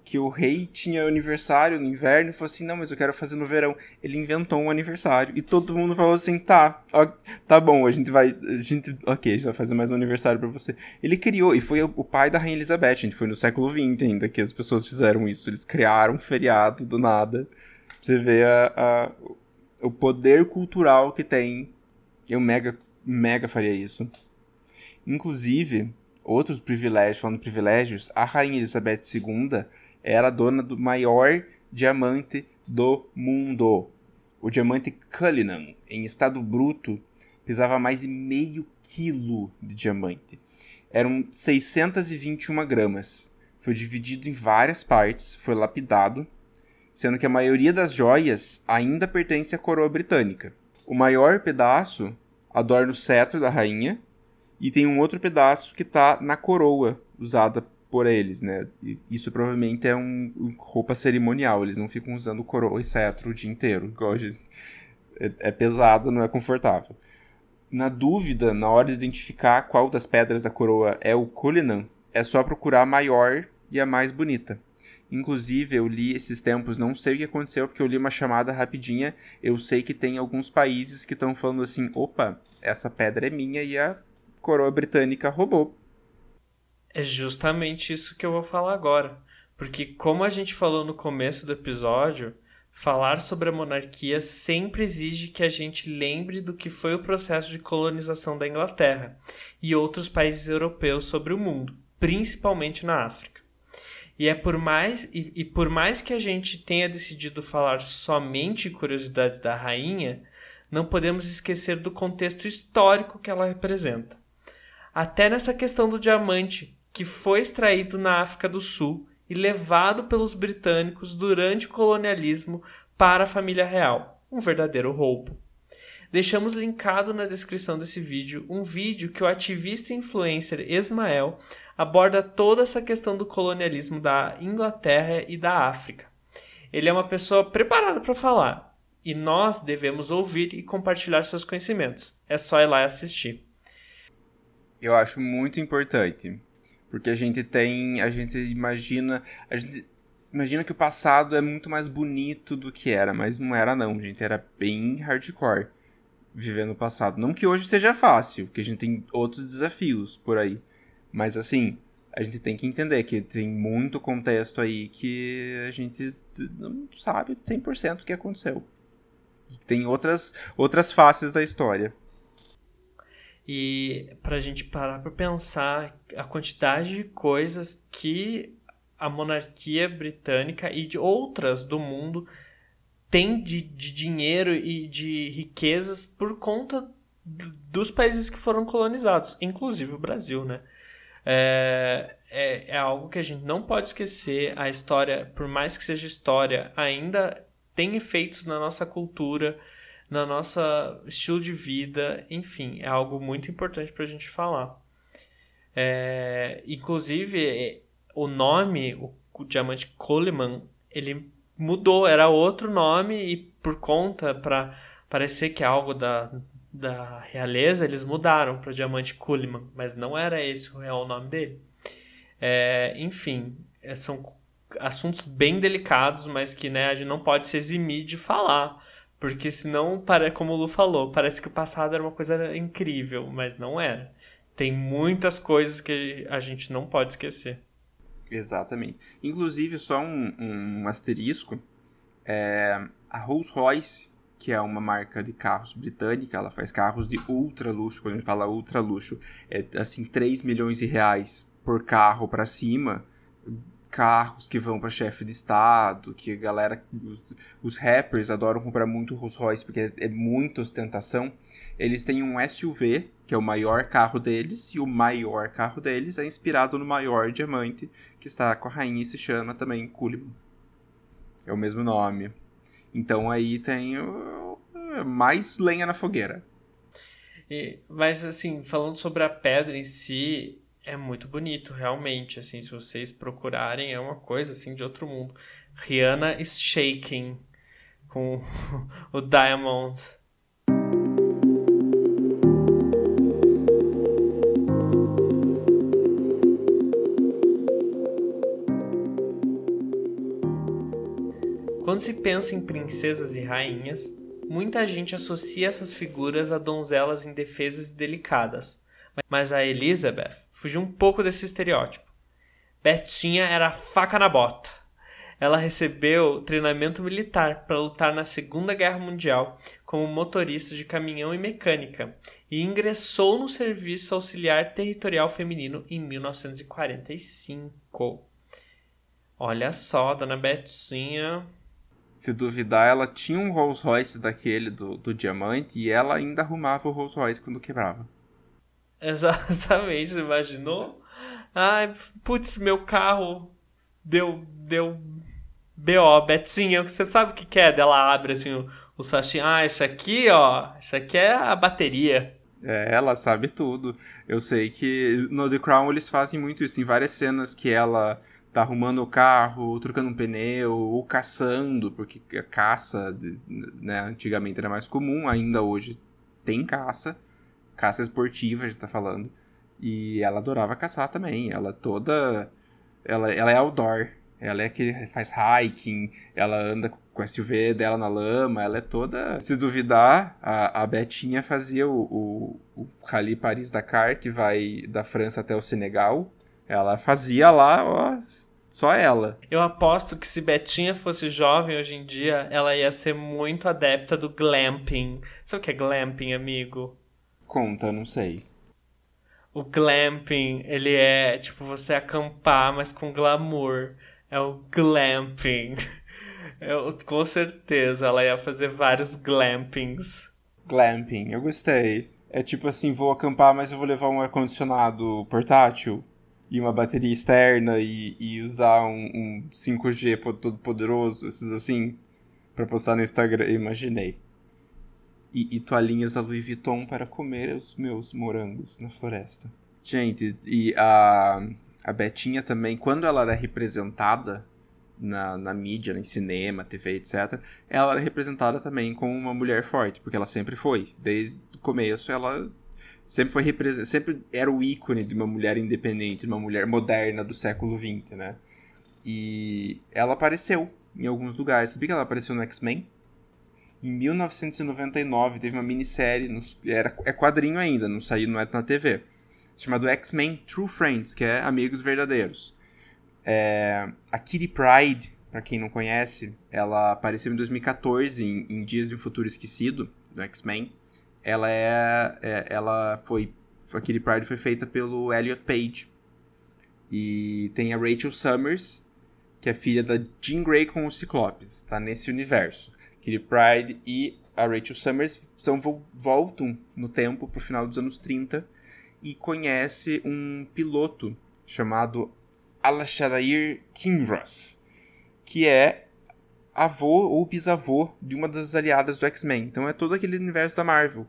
que o rei tinha aniversário no inverno e falou assim: não, mas eu quero fazer no verão. Ele inventou um aniversário e todo mundo falou assim: tá, ó, tá bom, a gente vai. A gente, ok, a gente vai fazer mais um aniversário para você. Ele criou, e foi o pai da Rainha Elizabeth, a gente foi no século XX ainda que as pessoas fizeram isso. Eles criaram um feriado do nada. Você ver a, a o poder cultural que tem. Eu mega mega faria isso. Inclusive, outros privilégios, falando privilégios, a rainha Elizabeth II era dona do maior diamante do mundo. O diamante Cullinan, em estado bruto, pesava mais de meio quilo de diamante. Eram 621 gramas. Foi dividido em várias partes, foi lapidado, sendo que a maioria das joias ainda pertence à coroa britânica. O maior pedaço adorna o cetro da rainha e tem um outro pedaço que está na coroa usada por eles, né? Isso provavelmente é um, roupa cerimonial, eles não ficam usando coroa e cetro o dia inteiro. É, é pesado, não é confortável. Na dúvida, na hora de identificar qual das pedras da coroa é o Cullinan, é só procurar a maior e a mais bonita. Inclusive, eu li esses tempos, não sei o que aconteceu, porque eu li uma chamada rapidinha. Eu sei que tem alguns países que estão falando assim: opa, essa pedra é minha e a coroa britânica roubou. É justamente isso que eu vou falar agora. Porque, como a gente falou no começo do episódio, falar sobre a monarquia sempre exige que a gente lembre do que foi o processo de colonização da Inglaterra e outros países europeus sobre o mundo, principalmente na África. E é por mais e, e, por mais que a gente tenha decidido falar somente curiosidades da rainha, não podemos esquecer do contexto histórico que ela representa. Até nessa questão do diamante, que foi extraído na África do Sul e levado pelos britânicos durante o colonialismo para a família real, um verdadeiro roubo. Deixamos linkado na descrição desse vídeo um vídeo que o ativista e influencer Ismael aborda toda essa questão do colonialismo da Inglaterra e da África. Ele é uma pessoa preparada para falar e nós devemos ouvir e compartilhar seus conhecimentos. É só ir lá e assistir. Eu acho muito importante, porque a gente tem, a gente imagina, a gente imagina que o passado é muito mais bonito do que era, mas não era não, gente, era bem hardcore viver no passado. Não que hoje seja fácil, que a gente tem outros desafios por aí. Mas assim, a gente tem que entender que tem muito contexto aí que a gente não sabe 100% o que aconteceu. Tem outras, outras faces da história. E pra gente parar pra pensar a quantidade de coisas que a monarquia britânica e de outras do mundo tem de, de dinheiro e de riquezas por conta dos países que foram colonizados, inclusive o Brasil, né? É, é, é algo que a gente não pode esquecer. A história, por mais que seja história, ainda tem efeitos na nossa cultura, na nossa estilo de vida, enfim, é algo muito importante para a gente falar. É, inclusive, o nome, o, diamante Coleman, ele mudou, era outro nome e por conta, para parecer que é algo da, da realeza, eles mudaram para Diamante Kuhlman, mas não era esse o real nome dele. É, enfim, é, são assuntos bem delicados, mas que né, a gente não pode se eximir de falar. Porque senão, como o Lu falou, parece que o passado era uma coisa incrível, mas não era. Tem muitas coisas que a gente não pode esquecer. Exatamente. Inclusive, só um, um asterisco, é, a Rolls Royce que é uma marca de carros britânica, ela faz carros de ultra luxo, quando a gente fala ultra luxo, é assim 3 milhões de reais por carro para cima. carros que vão para chefe de estado, que a galera, os, os, rappers adoram comprar muito Rolls Royce porque é, é muita ostentação. Eles têm um SUV, que é o maior carro deles, e o maior carro deles é inspirado no maior diamante que está com a rainha e se chama também Culliman. É o mesmo nome. Então aí tem mais lenha na fogueira. E, mas assim, falando sobre a pedra em si, é muito bonito, realmente. Assim, se vocês procurarem, é uma coisa assim de outro mundo. Rihanna is shaking com o Diamond. Quando se pensa em princesas e rainhas, muita gente associa essas figuras a donzelas indefesas e delicadas mas a Elizabeth fugiu um pouco desse estereótipo. Betinha era faca na bota. Ela recebeu treinamento militar para lutar na Segunda Guerra Mundial como motorista de caminhão e mecânica e ingressou no Serviço Auxiliar Territorial Feminino em 1945. Olha só, dona Betinha. Se duvidar, ela tinha um Rolls Royce daquele do, do diamante e ela ainda arrumava o Rolls Royce quando quebrava. Exatamente, imaginou? Ai, putz, meu carro deu, deu BO, Betinha, você sabe o que, que é? Ela abre assim o, o sachê. Ah, isso aqui, ó, isso aqui é a bateria. É, ela sabe tudo. Eu sei que no The Crown eles fazem muito isso. Tem várias cenas que ela tá arrumando o carro, trocando um pneu, ou caçando, porque a caça, né, antigamente era mais comum, ainda hoje tem caça caça esportiva, a gente tá falando. E ela adorava caçar também. Ela toda. Ela, ela é outdoor. Ela é que faz hiking, ela anda com a SUV dela na lama, ela é toda. Se duvidar, a, a Betinha fazia o, o, o Rally Paris-Dakar, que vai da França até o Senegal. Ela fazia lá, ó, só ela. Eu aposto que se Betinha fosse jovem hoje em dia, ela ia ser muito adepta do glamping. Sabe o que é glamping, amigo? Conta, não sei. O glamping, ele é tipo você acampar, mas com glamour. É o glamping. Eu, com certeza ela ia fazer vários glampings. Glamping, eu gostei. É tipo assim, vou acampar, mas eu vou levar um ar-condicionado portátil e uma bateria externa e, e usar um, um 5G todo poderoso, esses assim, pra postar no Instagram. Imaginei e, e toalhinhas da Louis Vuitton para comer os meus morangos na floresta. Gente, e a, a Betinha também, quando ela era representada na, na mídia, em cinema, TV, etc., ela era representada também como uma mulher forte, porque ela sempre foi. Desde o começo, ela sempre foi sempre era o ícone de uma mulher independente, de uma mulher moderna do século XX, né? E ela apareceu em alguns lugares. Sabia que ela apareceu no X-Men? Em 1999 teve uma minissérie, nos, era, é quadrinho ainda, não saiu, não é na TV, chamado X-Men True Friends, que é Amigos Verdadeiros. É, a Kitty Pride, para quem não conhece, ela apareceu em 2014 em, em Dias de um Futuro Esquecido, do X-Men. Ela é, é, ela foi, a Pride foi feita pelo Elliot Page. E tem a Rachel Summers, que é filha da Jean Grey com os Ciclopes, tá nesse universo. Kitty Pride e a Rachel Summers são, voltam no tempo para o final dos anos 30 e conhece um piloto chamado Alashadair Kinross, que é avô ou bisavô de uma das aliadas do X-Men. Então é todo aquele universo da Marvel.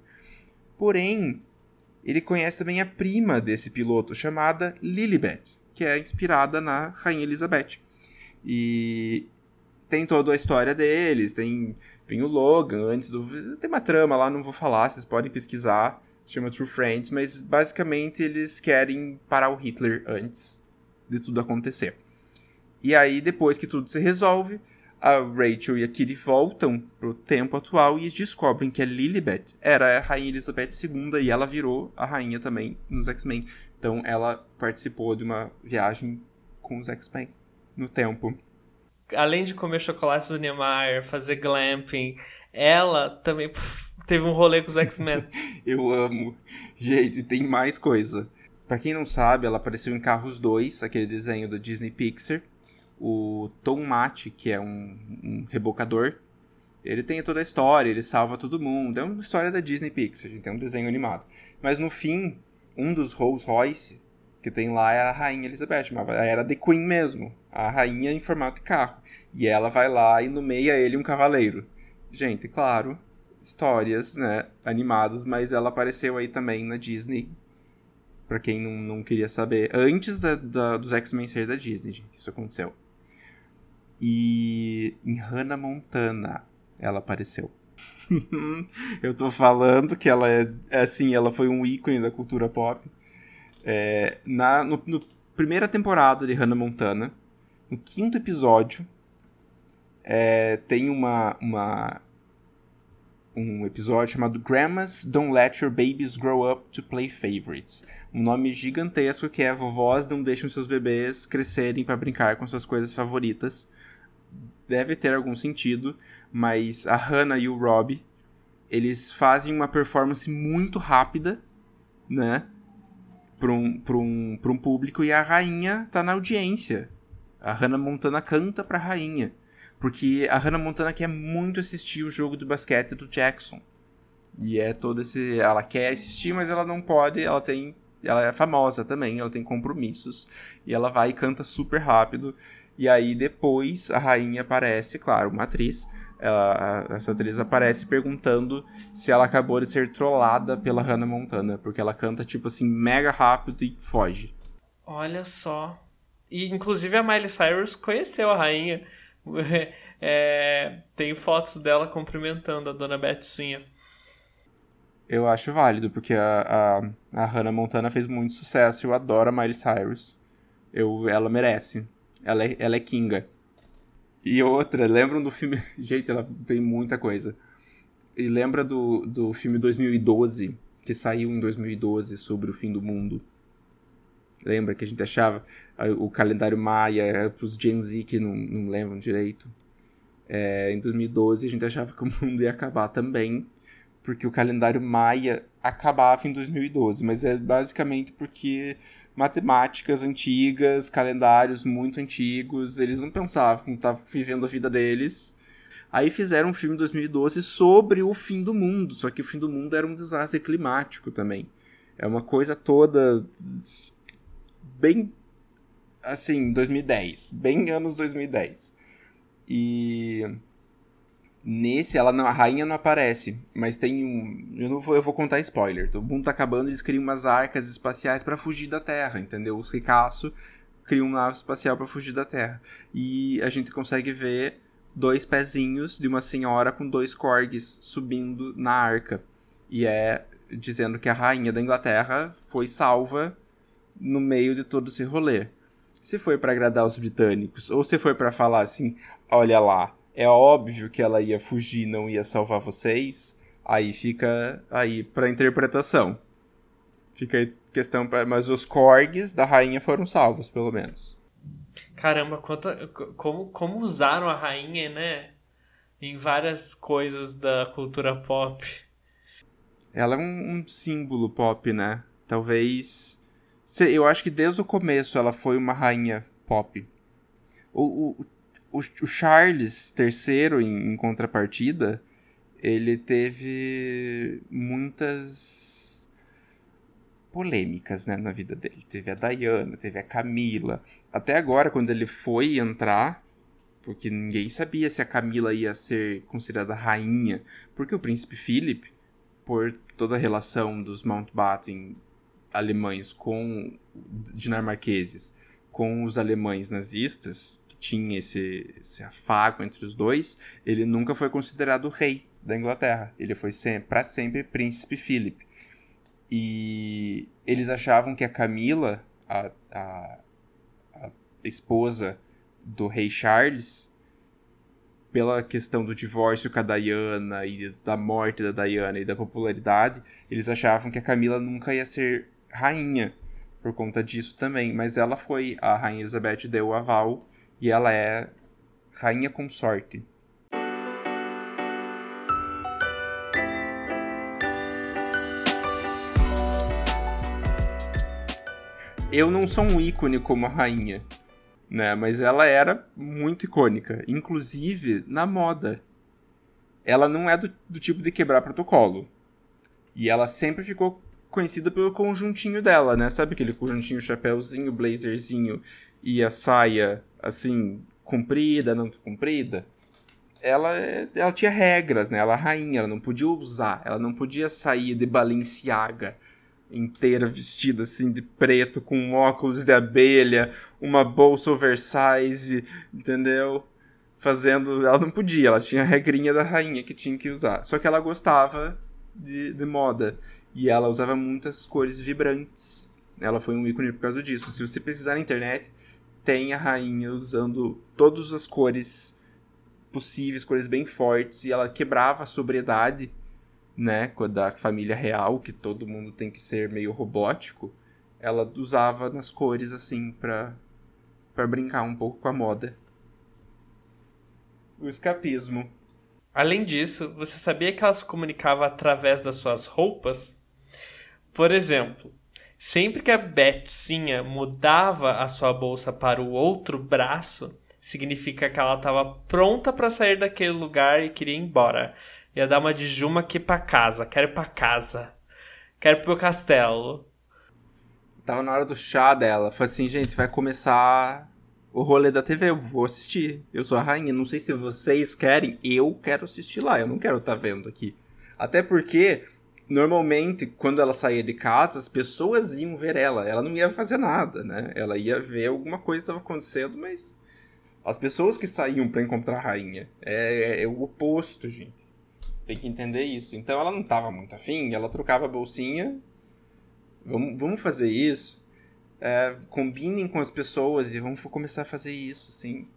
Porém, ele conhece também a prima desse piloto, chamada Lilibet, que é inspirada na Rainha Elizabeth. E tem toda a história deles, tem, tem o Logan antes do. Tem uma trama lá, não vou falar, vocês podem pesquisar. Chama True Friends, mas basicamente eles querem parar o Hitler antes de tudo acontecer. E aí, depois que tudo se resolve, a Rachel e a Kitty voltam pro tempo atual e descobrem que a Lilibet era a Rainha Elizabeth II e ela virou a rainha também nos X-Men. Então ela participou de uma viagem com os X-Men no tempo além de comer chocolate do Niemeyer, fazer glamping, ela também teve um rolê com os X-Men. Eu amo. Gente, tem mais coisa. Para quem não sabe, ela apareceu em Carros 2, aquele desenho da Disney Pixar. O Tom Mate, que é um, um rebocador, ele tem toda a história, ele salva todo mundo. É uma história da Disney Pixar, gente tem um desenho animado. Mas no fim, um dos Rolls Royce que tem lá é a Rainha Elizabeth, mas era The Queen mesmo, a rainha em formato de carro. E ela vai lá e nomeia ele um cavaleiro. Gente, claro, histórias, né, animadas, mas ela apareceu aí também na Disney. Pra quem não, não queria saber. Antes da, da dos X-Men ser da Disney, gente. Isso aconteceu. E em Hannah Montana ela apareceu. Eu tô falando que ela é, é, assim, ela foi um ícone da cultura pop. É, na no, no, primeira temporada de Hannah Montana, no quinto episódio, é, tem uma, uma um episódio chamado Grandmas Don't Let Your Babies Grow Up to Play Favorites. Um nome gigantesco que é Vovós não deixam seus bebês crescerem para brincar com suas coisas favoritas. Deve ter algum sentido, mas a Hannah e o Rob, eles fazem uma performance muito rápida, né? Para um, um, um público e a rainha tá na audiência. A Hannah Montana canta pra rainha. Porque a Hannah Montana quer muito assistir o jogo do basquete do Jackson. E é todo esse. Ela quer assistir, mas ela não pode. Ela tem. Ela é famosa também, ela tem compromissos. E ela vai e canta super rápido. E aí depois a rainha aparece, claro, uma atriz ela, essa atriz aparece perguntando se ela acabou de ser trollada pela Hannah Montana, porque ela canta, tipo assim, mega rápido e foge. Olha só. E inclusive a Miley Cyrus conheceu a rainha. É, tem fotos dela cumprimentando a dona Betsinha. Eu acho válido, porque a, a, a Hannah Montana fez muito sucesso. Eu adoro a Miley Cyrus. Eu, ela merece. Ela é, ela é Kinga. E outra, lembram do filme. Gente, ela tem muita coisa. E lembra do, do filme 2012, que saiu em 2012 sobre o fim do mundo? Lembra que a gente achava o calendário maia para os Gen Z que não, não lembram direito? É, em 2012 a gente achava que o mundo ia acabar também, porque o calendário maia acabava em 2012, mas é basicamente porque matemáticas antigas, calendários muito antigos, eles não pensavam, estavam vivendo a vida deles. Aí fizeram um filme em 2012 sobre o fim do mundo, só que o fim do mundo era um desastre climático também. É uma coisa toda bem assim, 2010, bem anos 2010. E Nesse, ela não, a rainha não aparece, mas tem um. Eu não vou, eu vou contar spoiler. O mundo tá acabando, eles criam umas arcas espaciais para fugir da Terra, entendeu? Os ricaços criam uma nave espacial para fugir da Terra. E a gente consegue ver dois pezinhos de uma senhora com dois corgis subindo na arca. E é dizendo que a rainha da Inglaterra foi salva no meio de todo esse rolê. Se foi para agradar os britânicos ou se foi para falar assim, olha lá, é óbvio que ela ia fugir, não ia salvar vocês. Aí fica aí para interpretação. Fica aí questão para, mas os corgis da rainha foram salvos, pelo menos. Caramba, quanta, como como usaram a rainha, né? Em várias coisas da cultura pop. Ela é um, um símbolo pop, né? Talvez eu acho que desde o começo ela foi uma rainha pop. O, o, o, o Charles III, em, em contrapartida, ele teve muitas polêmicas né, na vida dele. Teve a Diana, teve a Camila. Até agora, quando ele foi entrar, porque ninguém sabia se a Camila ia ser considerada rainha, porque o príncipe Philip, por toda a relação dos Mountbatten alemães com dinamarqueses com os alemães nazistas, tinha esse, esse afago entre os dois, ele nunca foi considerado rei da Inglaterra. Ele foi para sempre príncipe Philip. E eles achavam que a Camila, a, a, a esposa do rei Charles, pela questão do divórcio com a Diana e da morte da Diana e da popularidade, eles achavam que a Camila nunca ia ser rainha por conta disso também. Mas ela foi, a rainha Elizabeth deu o aval e ela é rainha consorte. Eu não sou um ícone como a rainha. né? Mas ela era muito icônica, inclusive na moda. Ela não é do, do tipo de quebrar protocolo. E ela sempre ficou conhecida pelo conjuntinho dela, né? Sabe aquele conjuntinho, chapéuzinho, blazerzinho e a saia, assim, comprida, não comprida? Ela, ela tinha regras, né? Ela é rainha, ela não podia usar, ela não podia sair de Balenciaga inteira vestida assim de preto, com óculos de abelha, uma bolsa oversize, entendeu? Fazendo. Ela não podia, ela tinha a regrinha da rainha que tinha que usar. Só que ela gostava de, de moda. E ela usava muitas cores vibrantes. Ela foi um ícone por causa disso. Se você pesquisar na internet, tem a rainha usando todas as cores possíveis, cores bem fortes, e ela quebrava a sobriedade né, da família real, que todo mundo tem que ser meio robótico, ela usava nas cores assim para para brincar um pouco com a moda. O escapismo. Além disso, você sabia que ela se comunicava através das suas roupas? Por exemplo, sempre que a Betsinha mudava a sua bolsa para o outro braço, significa que ela estava pronta para sair daquele lugar e queria ir embora. Ia dar uma de Juma aqui pra casa. Quero ir pra casa. Quero ir pro castelo. Tava na hora do chá dela. Falei assim, gente, vai começar o rolê da TV. Eu vou assistir. Eu sou a rainha. Não sei se vocês querem. Eu quero assistir lá. Eu não quero estar tá vendo aqui. Até porque, normalmente, quando ela saía de casa, as pessoas iam ver ela. Ela não ia fazer nada, né? Ela ia ver alguma coisa estava acontecendo, mas as pessoas que saíam para encontrar a rainha. É, é, o oposto, gente tem que entender isso. Então ela não estava muito afim, ela trocava a bolsinha. Vamos, vamos fazer isso. É, combinem com as pessoas e vamos começar a fazer isso, assim.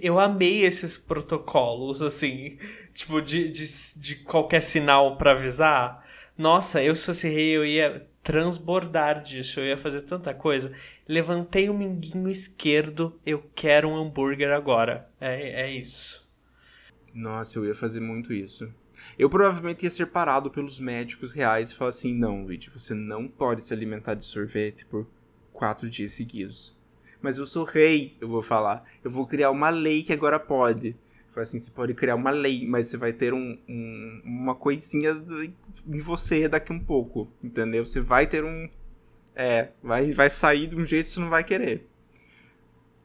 Eu amei esses protocolos, assim, tipo, de, de, de qualquer sinal para avisar. Nossa, eu se fosse rei, eu ia transbordar disso, eu ia fazer tanta coisa. Levantei o minguinho esquerdo, eu quero um hambúrguer agora. É, é isso. Nossa, eu ia fazer muito isso. Eu provavelmente ia ser parado pelos médicos reais e falar assim: não, Luigi, você não pode se alimentar de sorvete por quatro dias seguidos. Mas eu sou rei, eu vou falar. Eu vou criar uma lei que agora pode. Falar assim: você pode criar uma lei, mas você vai ter um, um, uma coisinha em você daqui um pouco, entendeu? Você vai ter um. É, vai, vai sair de um jeito que você não vai querer.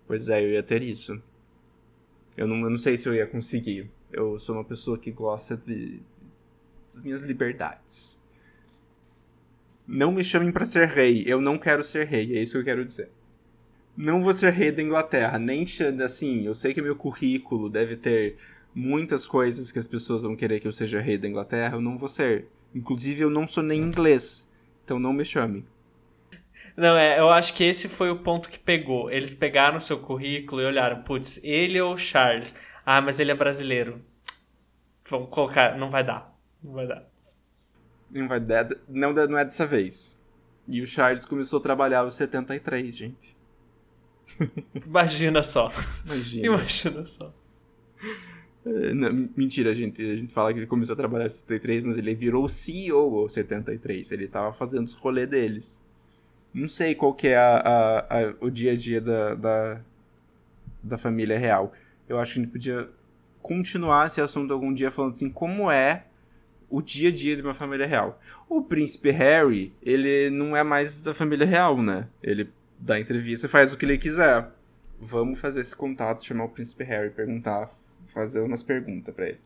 Pois é, eu ia ter isso. Eu não, eu não sei se eu ia conseguir. Eu sou uma pessoa que gosta de das minhas liberdades. Não me chamem para ser rei, eu não quero ser rei, é isso que eu quero dizer. Não vou ser rei da Inglaterra, nem assim, eu sei que meu currículo deve ter muitas coisas que as pessoas vão querer que eu seja rei da Inglaterra, eu não vou ser. Inclusive eu não sou nem inglês, então não me chame. Não, é, eu acho que esse foi o ponto que pegou. Eles pegaram o seu currículo e olharam, putz, ele ou Charles? Ah, mas ele é brasileiro. Vamos colocar. Não vai dar. Não vai dar. Não vai dar. Não, não é dessa vez. E o Charles começou a trabalhar aos 73, gente. Imagina só. Imagina. Imagina só. É, não, mentira, gente. A gente fala que ele começou a trabalhar aos 73, mas ele virou CEO aos 73. Ele tava fazendo os rolês deles. Não sei qual que é a, a, a, o dia a dia da, da, da família real eu acho que a gente podia continuar esse assunto algum dia falando assim, como é o dia a dia de uma família real. O príncipe Harry, ele não é mais da família real, né? Ele dá entrevista, faz o que ele quiser. Vamos fazer esse contato, chamar o príncipe Harry, perguntar, fazer umas perguntas para ele.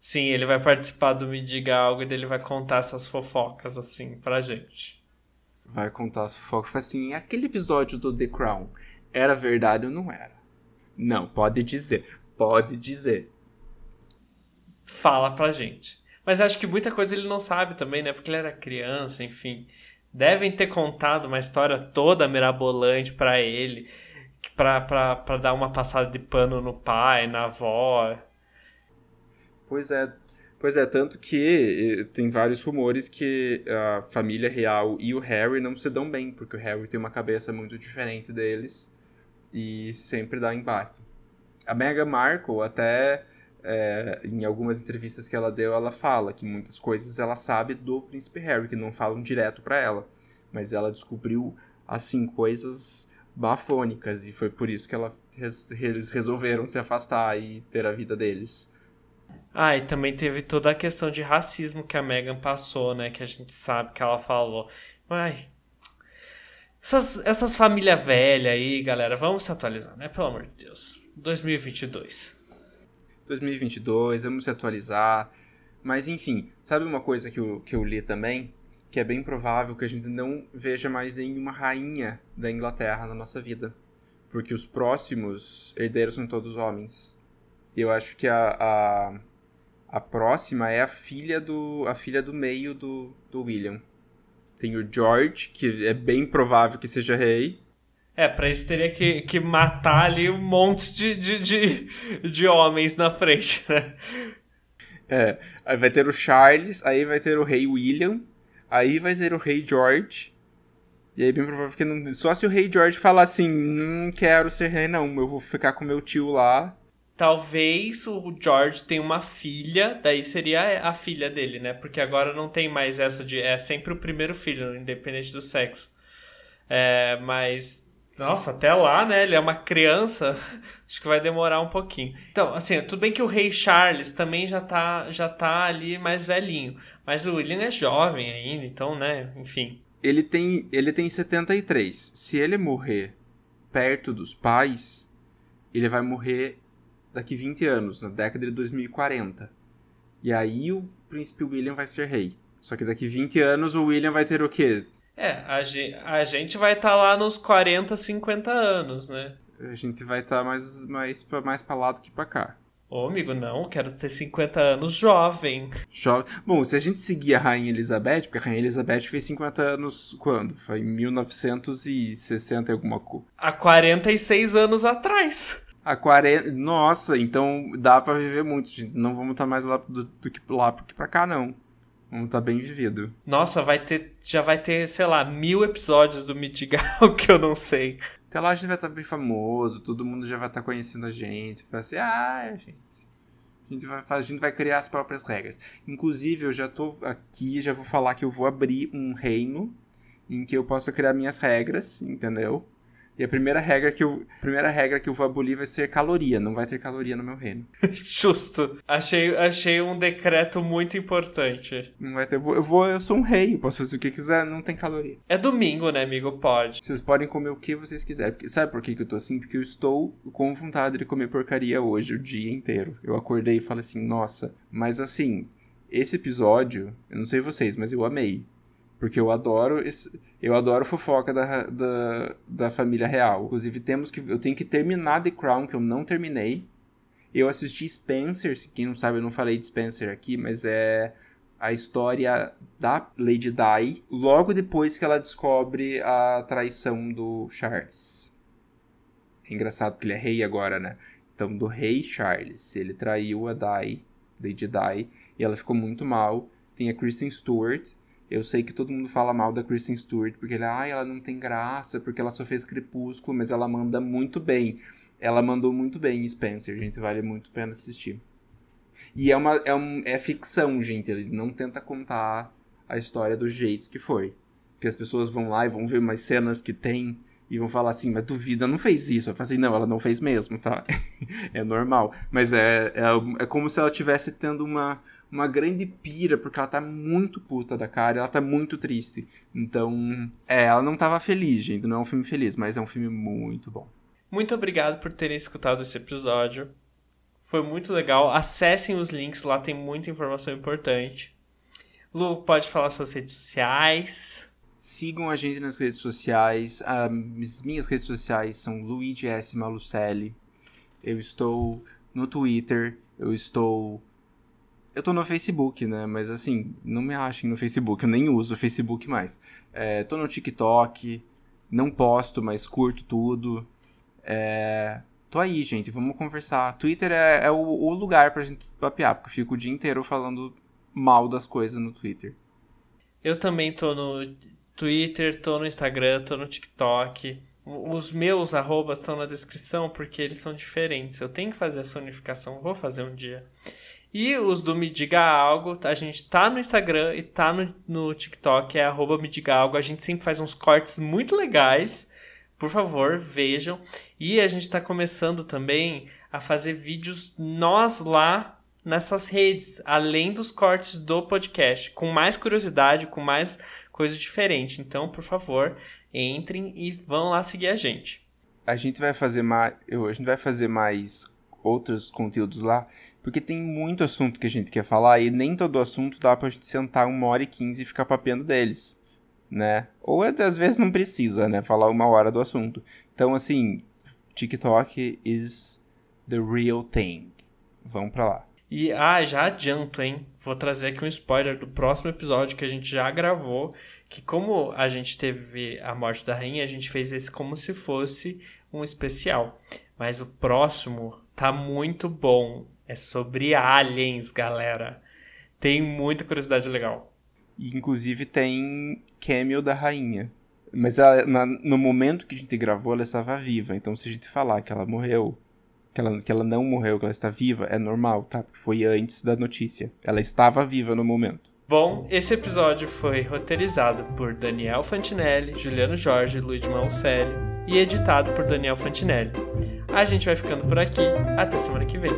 Sim, ele vai participar do Me Diga Algo e ele vai contar essas fofocas assim pra gente. Vai contar as fofocas. Fala assim, aquele episódio do The Crown era verdade ou não era? Não, pode dizer. Pode dizer. Fala pra gente. Mas acho que muita coisa ele não sabe também, né? Porque ele era criança, enfim. Devem ter contado uma história toda mirabolante para ele, pra dar uma passada de pano no pai, na avó. Pois é. Pois é, tanto que eh, tem vários rumores que a família real e o Harry não se dão bem, porque o Harry tem uma cabeça muito diferente deles e sempre dá embate. A Meghan Markle até é, em algumas entrevistas que ela deu, ela fala que muitas coisas ela sabe do príncipe Harry, que não falam direto para ela, mas ela descobriu assim coisas bafônicas, e foi por isso que ela, eles resolveram se afastar e ter a vida deles. Ah, e também teve toda a questão de racismo que a Megan passou, né? Que a gente sabe que ela falou. Ai. Essas, essas famílias velhas aí, galera, vamos se atualizar, né? Pelo amor de Deus. 2022. 2022, vamos se atualizar. Mas enfim, sabe uma coisa que eu, que eu li também? Que é bem provável que a gente não veja mais nenhuma rainha da Inglaterra na nossa vida. Porque os próximos herdeiros são todos homens. Eu acho que a, a, a próxima é a filha do a filha do meio do, do William. Tem o George, que é bem provável que seja rei. É, pra isso teria que, que matar ali um monte de, de, de, de homens na frente, né? É, aí vai ter o Charles, aí vai ter o rei William, aí vai ter o rei George. E aí, bem provável que não. Só se o rei George falar assim: não quero ser rei, não, eu vou ficar com meu tio lá. Talvez o George tenha uma filha, daí seria a filha dele, né? Porque agora não tem mais essa de. É sempre o primeiro filho, independente do sexo. É, mas. Nossa, até lá, né? Ele é uma criança. Acho que vai demorar um pouquinho. Então, assim, tudo bem que o rei Charles também já tá, já tá ali mais velhinho. Mas o William é jovem ainda, então, né? Enfim. Ele tem, ele tem 73. Se ele morrer perto dos pais, ele vai morrer daqui 20 anos, na década de 2040. E aí o príncipe William vai ser rei. Só que daqui 20 anos o William vai ter o quê? É, a, a gente vai estar tá lá nos 40, 50 anos, né? A gente vai estar tá mais, mais, pra, mais pra lá do que pra cá. Ô, amigo, não, quero ter 50 anos jovem. Jovem. Bom, se a gente seguir a Rainha Elizabeth, porque a Rainha Elizabeth fez 50 anos quando? Foi em 1960 e alguma coisa. Há 46 anos atrás a 40. Nossa, então dá para viver muito, gente. Não vamos estar tá mais lá do, do que lá do que pra cá, não. Estar tá bem vivido. Nossa, vai ter. Já vai ter, sei lá, mil episódios do Mitigal que eu não sei. Até lá a gente vai estar tá bem famoso, todo mundo já vai estar conhecendo a gente. Vai ser, ah, gente. A gente, vai, a gente vai criar as próprias regras. Inclusive, eu já tô aqui, já vou falar que eu vou abrir um reino em que eu possa criar minhas regras, entendeu? E a primeira regra que eu, primeira regra que eu vou abolir vai ser caloria. Não vai ter caloria no meu reino. Justo. Achei, achei um decreto muito importante. Não vai ter. Eu, vou, eu sou um rei, posso fazer o que quiser, não tem caloria. É domingo, né, amigo? Pode. Vocês podem comer o que vocês quiserem. Sabe por que, que eu tô assim? Porque eu estou com vontade de comer porcaria hoje, o dia inteiro. Eu acordei e falei assim, nossa. Mas assim, esse episódio, eu não sei vocês, mas eu amei. Porque eu adoro esse, eu adoro fofoca da, da, da família real. Inclusive, temos que. Eu tenho que terminar The Crown, que eu não terminei. Eu assisti Spencer, quem não sabe, eu não falei de Spencer aqui, mas é a história da Lady Di logo depois que ela descobre a traição do Charles. É engraçado que ele é rei agora, né? Então, do rei Charles, ele traiu a Di, Lady Di, e ela ficou muito mal. Tem a Kristen Stewart, eu sei que todo mundo fala mal da Kristen Stewart, porque ela, ah, ela não tem graça, porque ela só fez Crepúsculo, mas ela manda muito bem. Ela mandou muito bem em Spencer, gente, vale muito a pena assistir. E é, uma, é, um, é ficção, gente, ele não tenta contar a história do jeito que foi. Porque as pessoas vão lá e vão ver umas cenas que tem e vão falar assim, mas duvida, não fez isso. Eu falo assim, não, ela não fez mesmo, tá? é normal. Mas é, é, é como se ela estivesse tendo uma, uma grande pira, porque ela tá muito puta da cara, ela tá muito triste. Então, é, ela não tava feliz, gente. Não é um filme feliz, mas é um filme muito bom. Muito obrigado por terem escutado esse episódio. Foi muito legal. Acessem os links, lá tem muita informação importante. Lu, pode falar suas redes sociais. Sigam a gente nas redes sociais. As minhas redes sociais são Luigi S. Malucelli. Eu estou no Twitter, eu estou eu tô no Facebook, né? Mas assim, não me achem no Facebook, eu nem uso o Facebook mais. É, tô no TikTok, não posto, mas curto tudo. É, tô aí, gente, vamos conversar. Twitter é, é o, o, lugar pra gente papear, porque eu fico o dia inteiro falando mal das coisas no Twitter. Eu também tô no Twitter, tô no Instagram, tô no TikTok. Os meus arrobas estão na descrição porque eles são diferentes. Eu tenho que fazer essa unificação, vou fazer um dia. E os do Me Diga Algo, a gente tá no Instagram e tá no, no TikTok, é arroba Me Diga Algo. A gente sempre faz uns cortes muito legais por favor, vejam. E a gente está começando também a fazer vídeos nós lá nessas redes, além dos cortes do podcast, com mais curiosidade, com mais coisa diferente. Então, por favor, entrem e vão lá seguir a gente. A gente vai fazer mais, a gente vai fazer mais outros conteúdos lá, porque tem muito assunto que a gente quer falar e nem todo assunto dá pra gente sentar uma hora e quinze e ficar papeando deles, né? Ou às vezes não precisa, né? Falar uma hora do assunto. Então, assim, TikTok is the real thing. Vamos pra lá. E, ah, já adianto, hein? Vou trazer aqui um spoiler do próximo episódio que a gente já gravou. Que, como a gente teve a morte da rainha, a gente fez esse como se fosse um especial. Mas o próximo tá muito bom. É sobre aliens, galera. Tem muita curiosidade legal. Inclusive, tem cameo da rainha. Mas ela, na, no momento que a gente gravou, ela estava viva. Então, se a gente falar que ela morreu que ela, que ela não morreu, que ela está viva, é normal, tá? Porque foi antes da notícia. Ela estava viva no momento. Bom, esse episódio foi roteirizado por Daniel Fantinelli, Juliano Jorge Luiz Malucelli e editado por Daniel Fantinelli. A gente vai ficando por aqui, até semana que vem.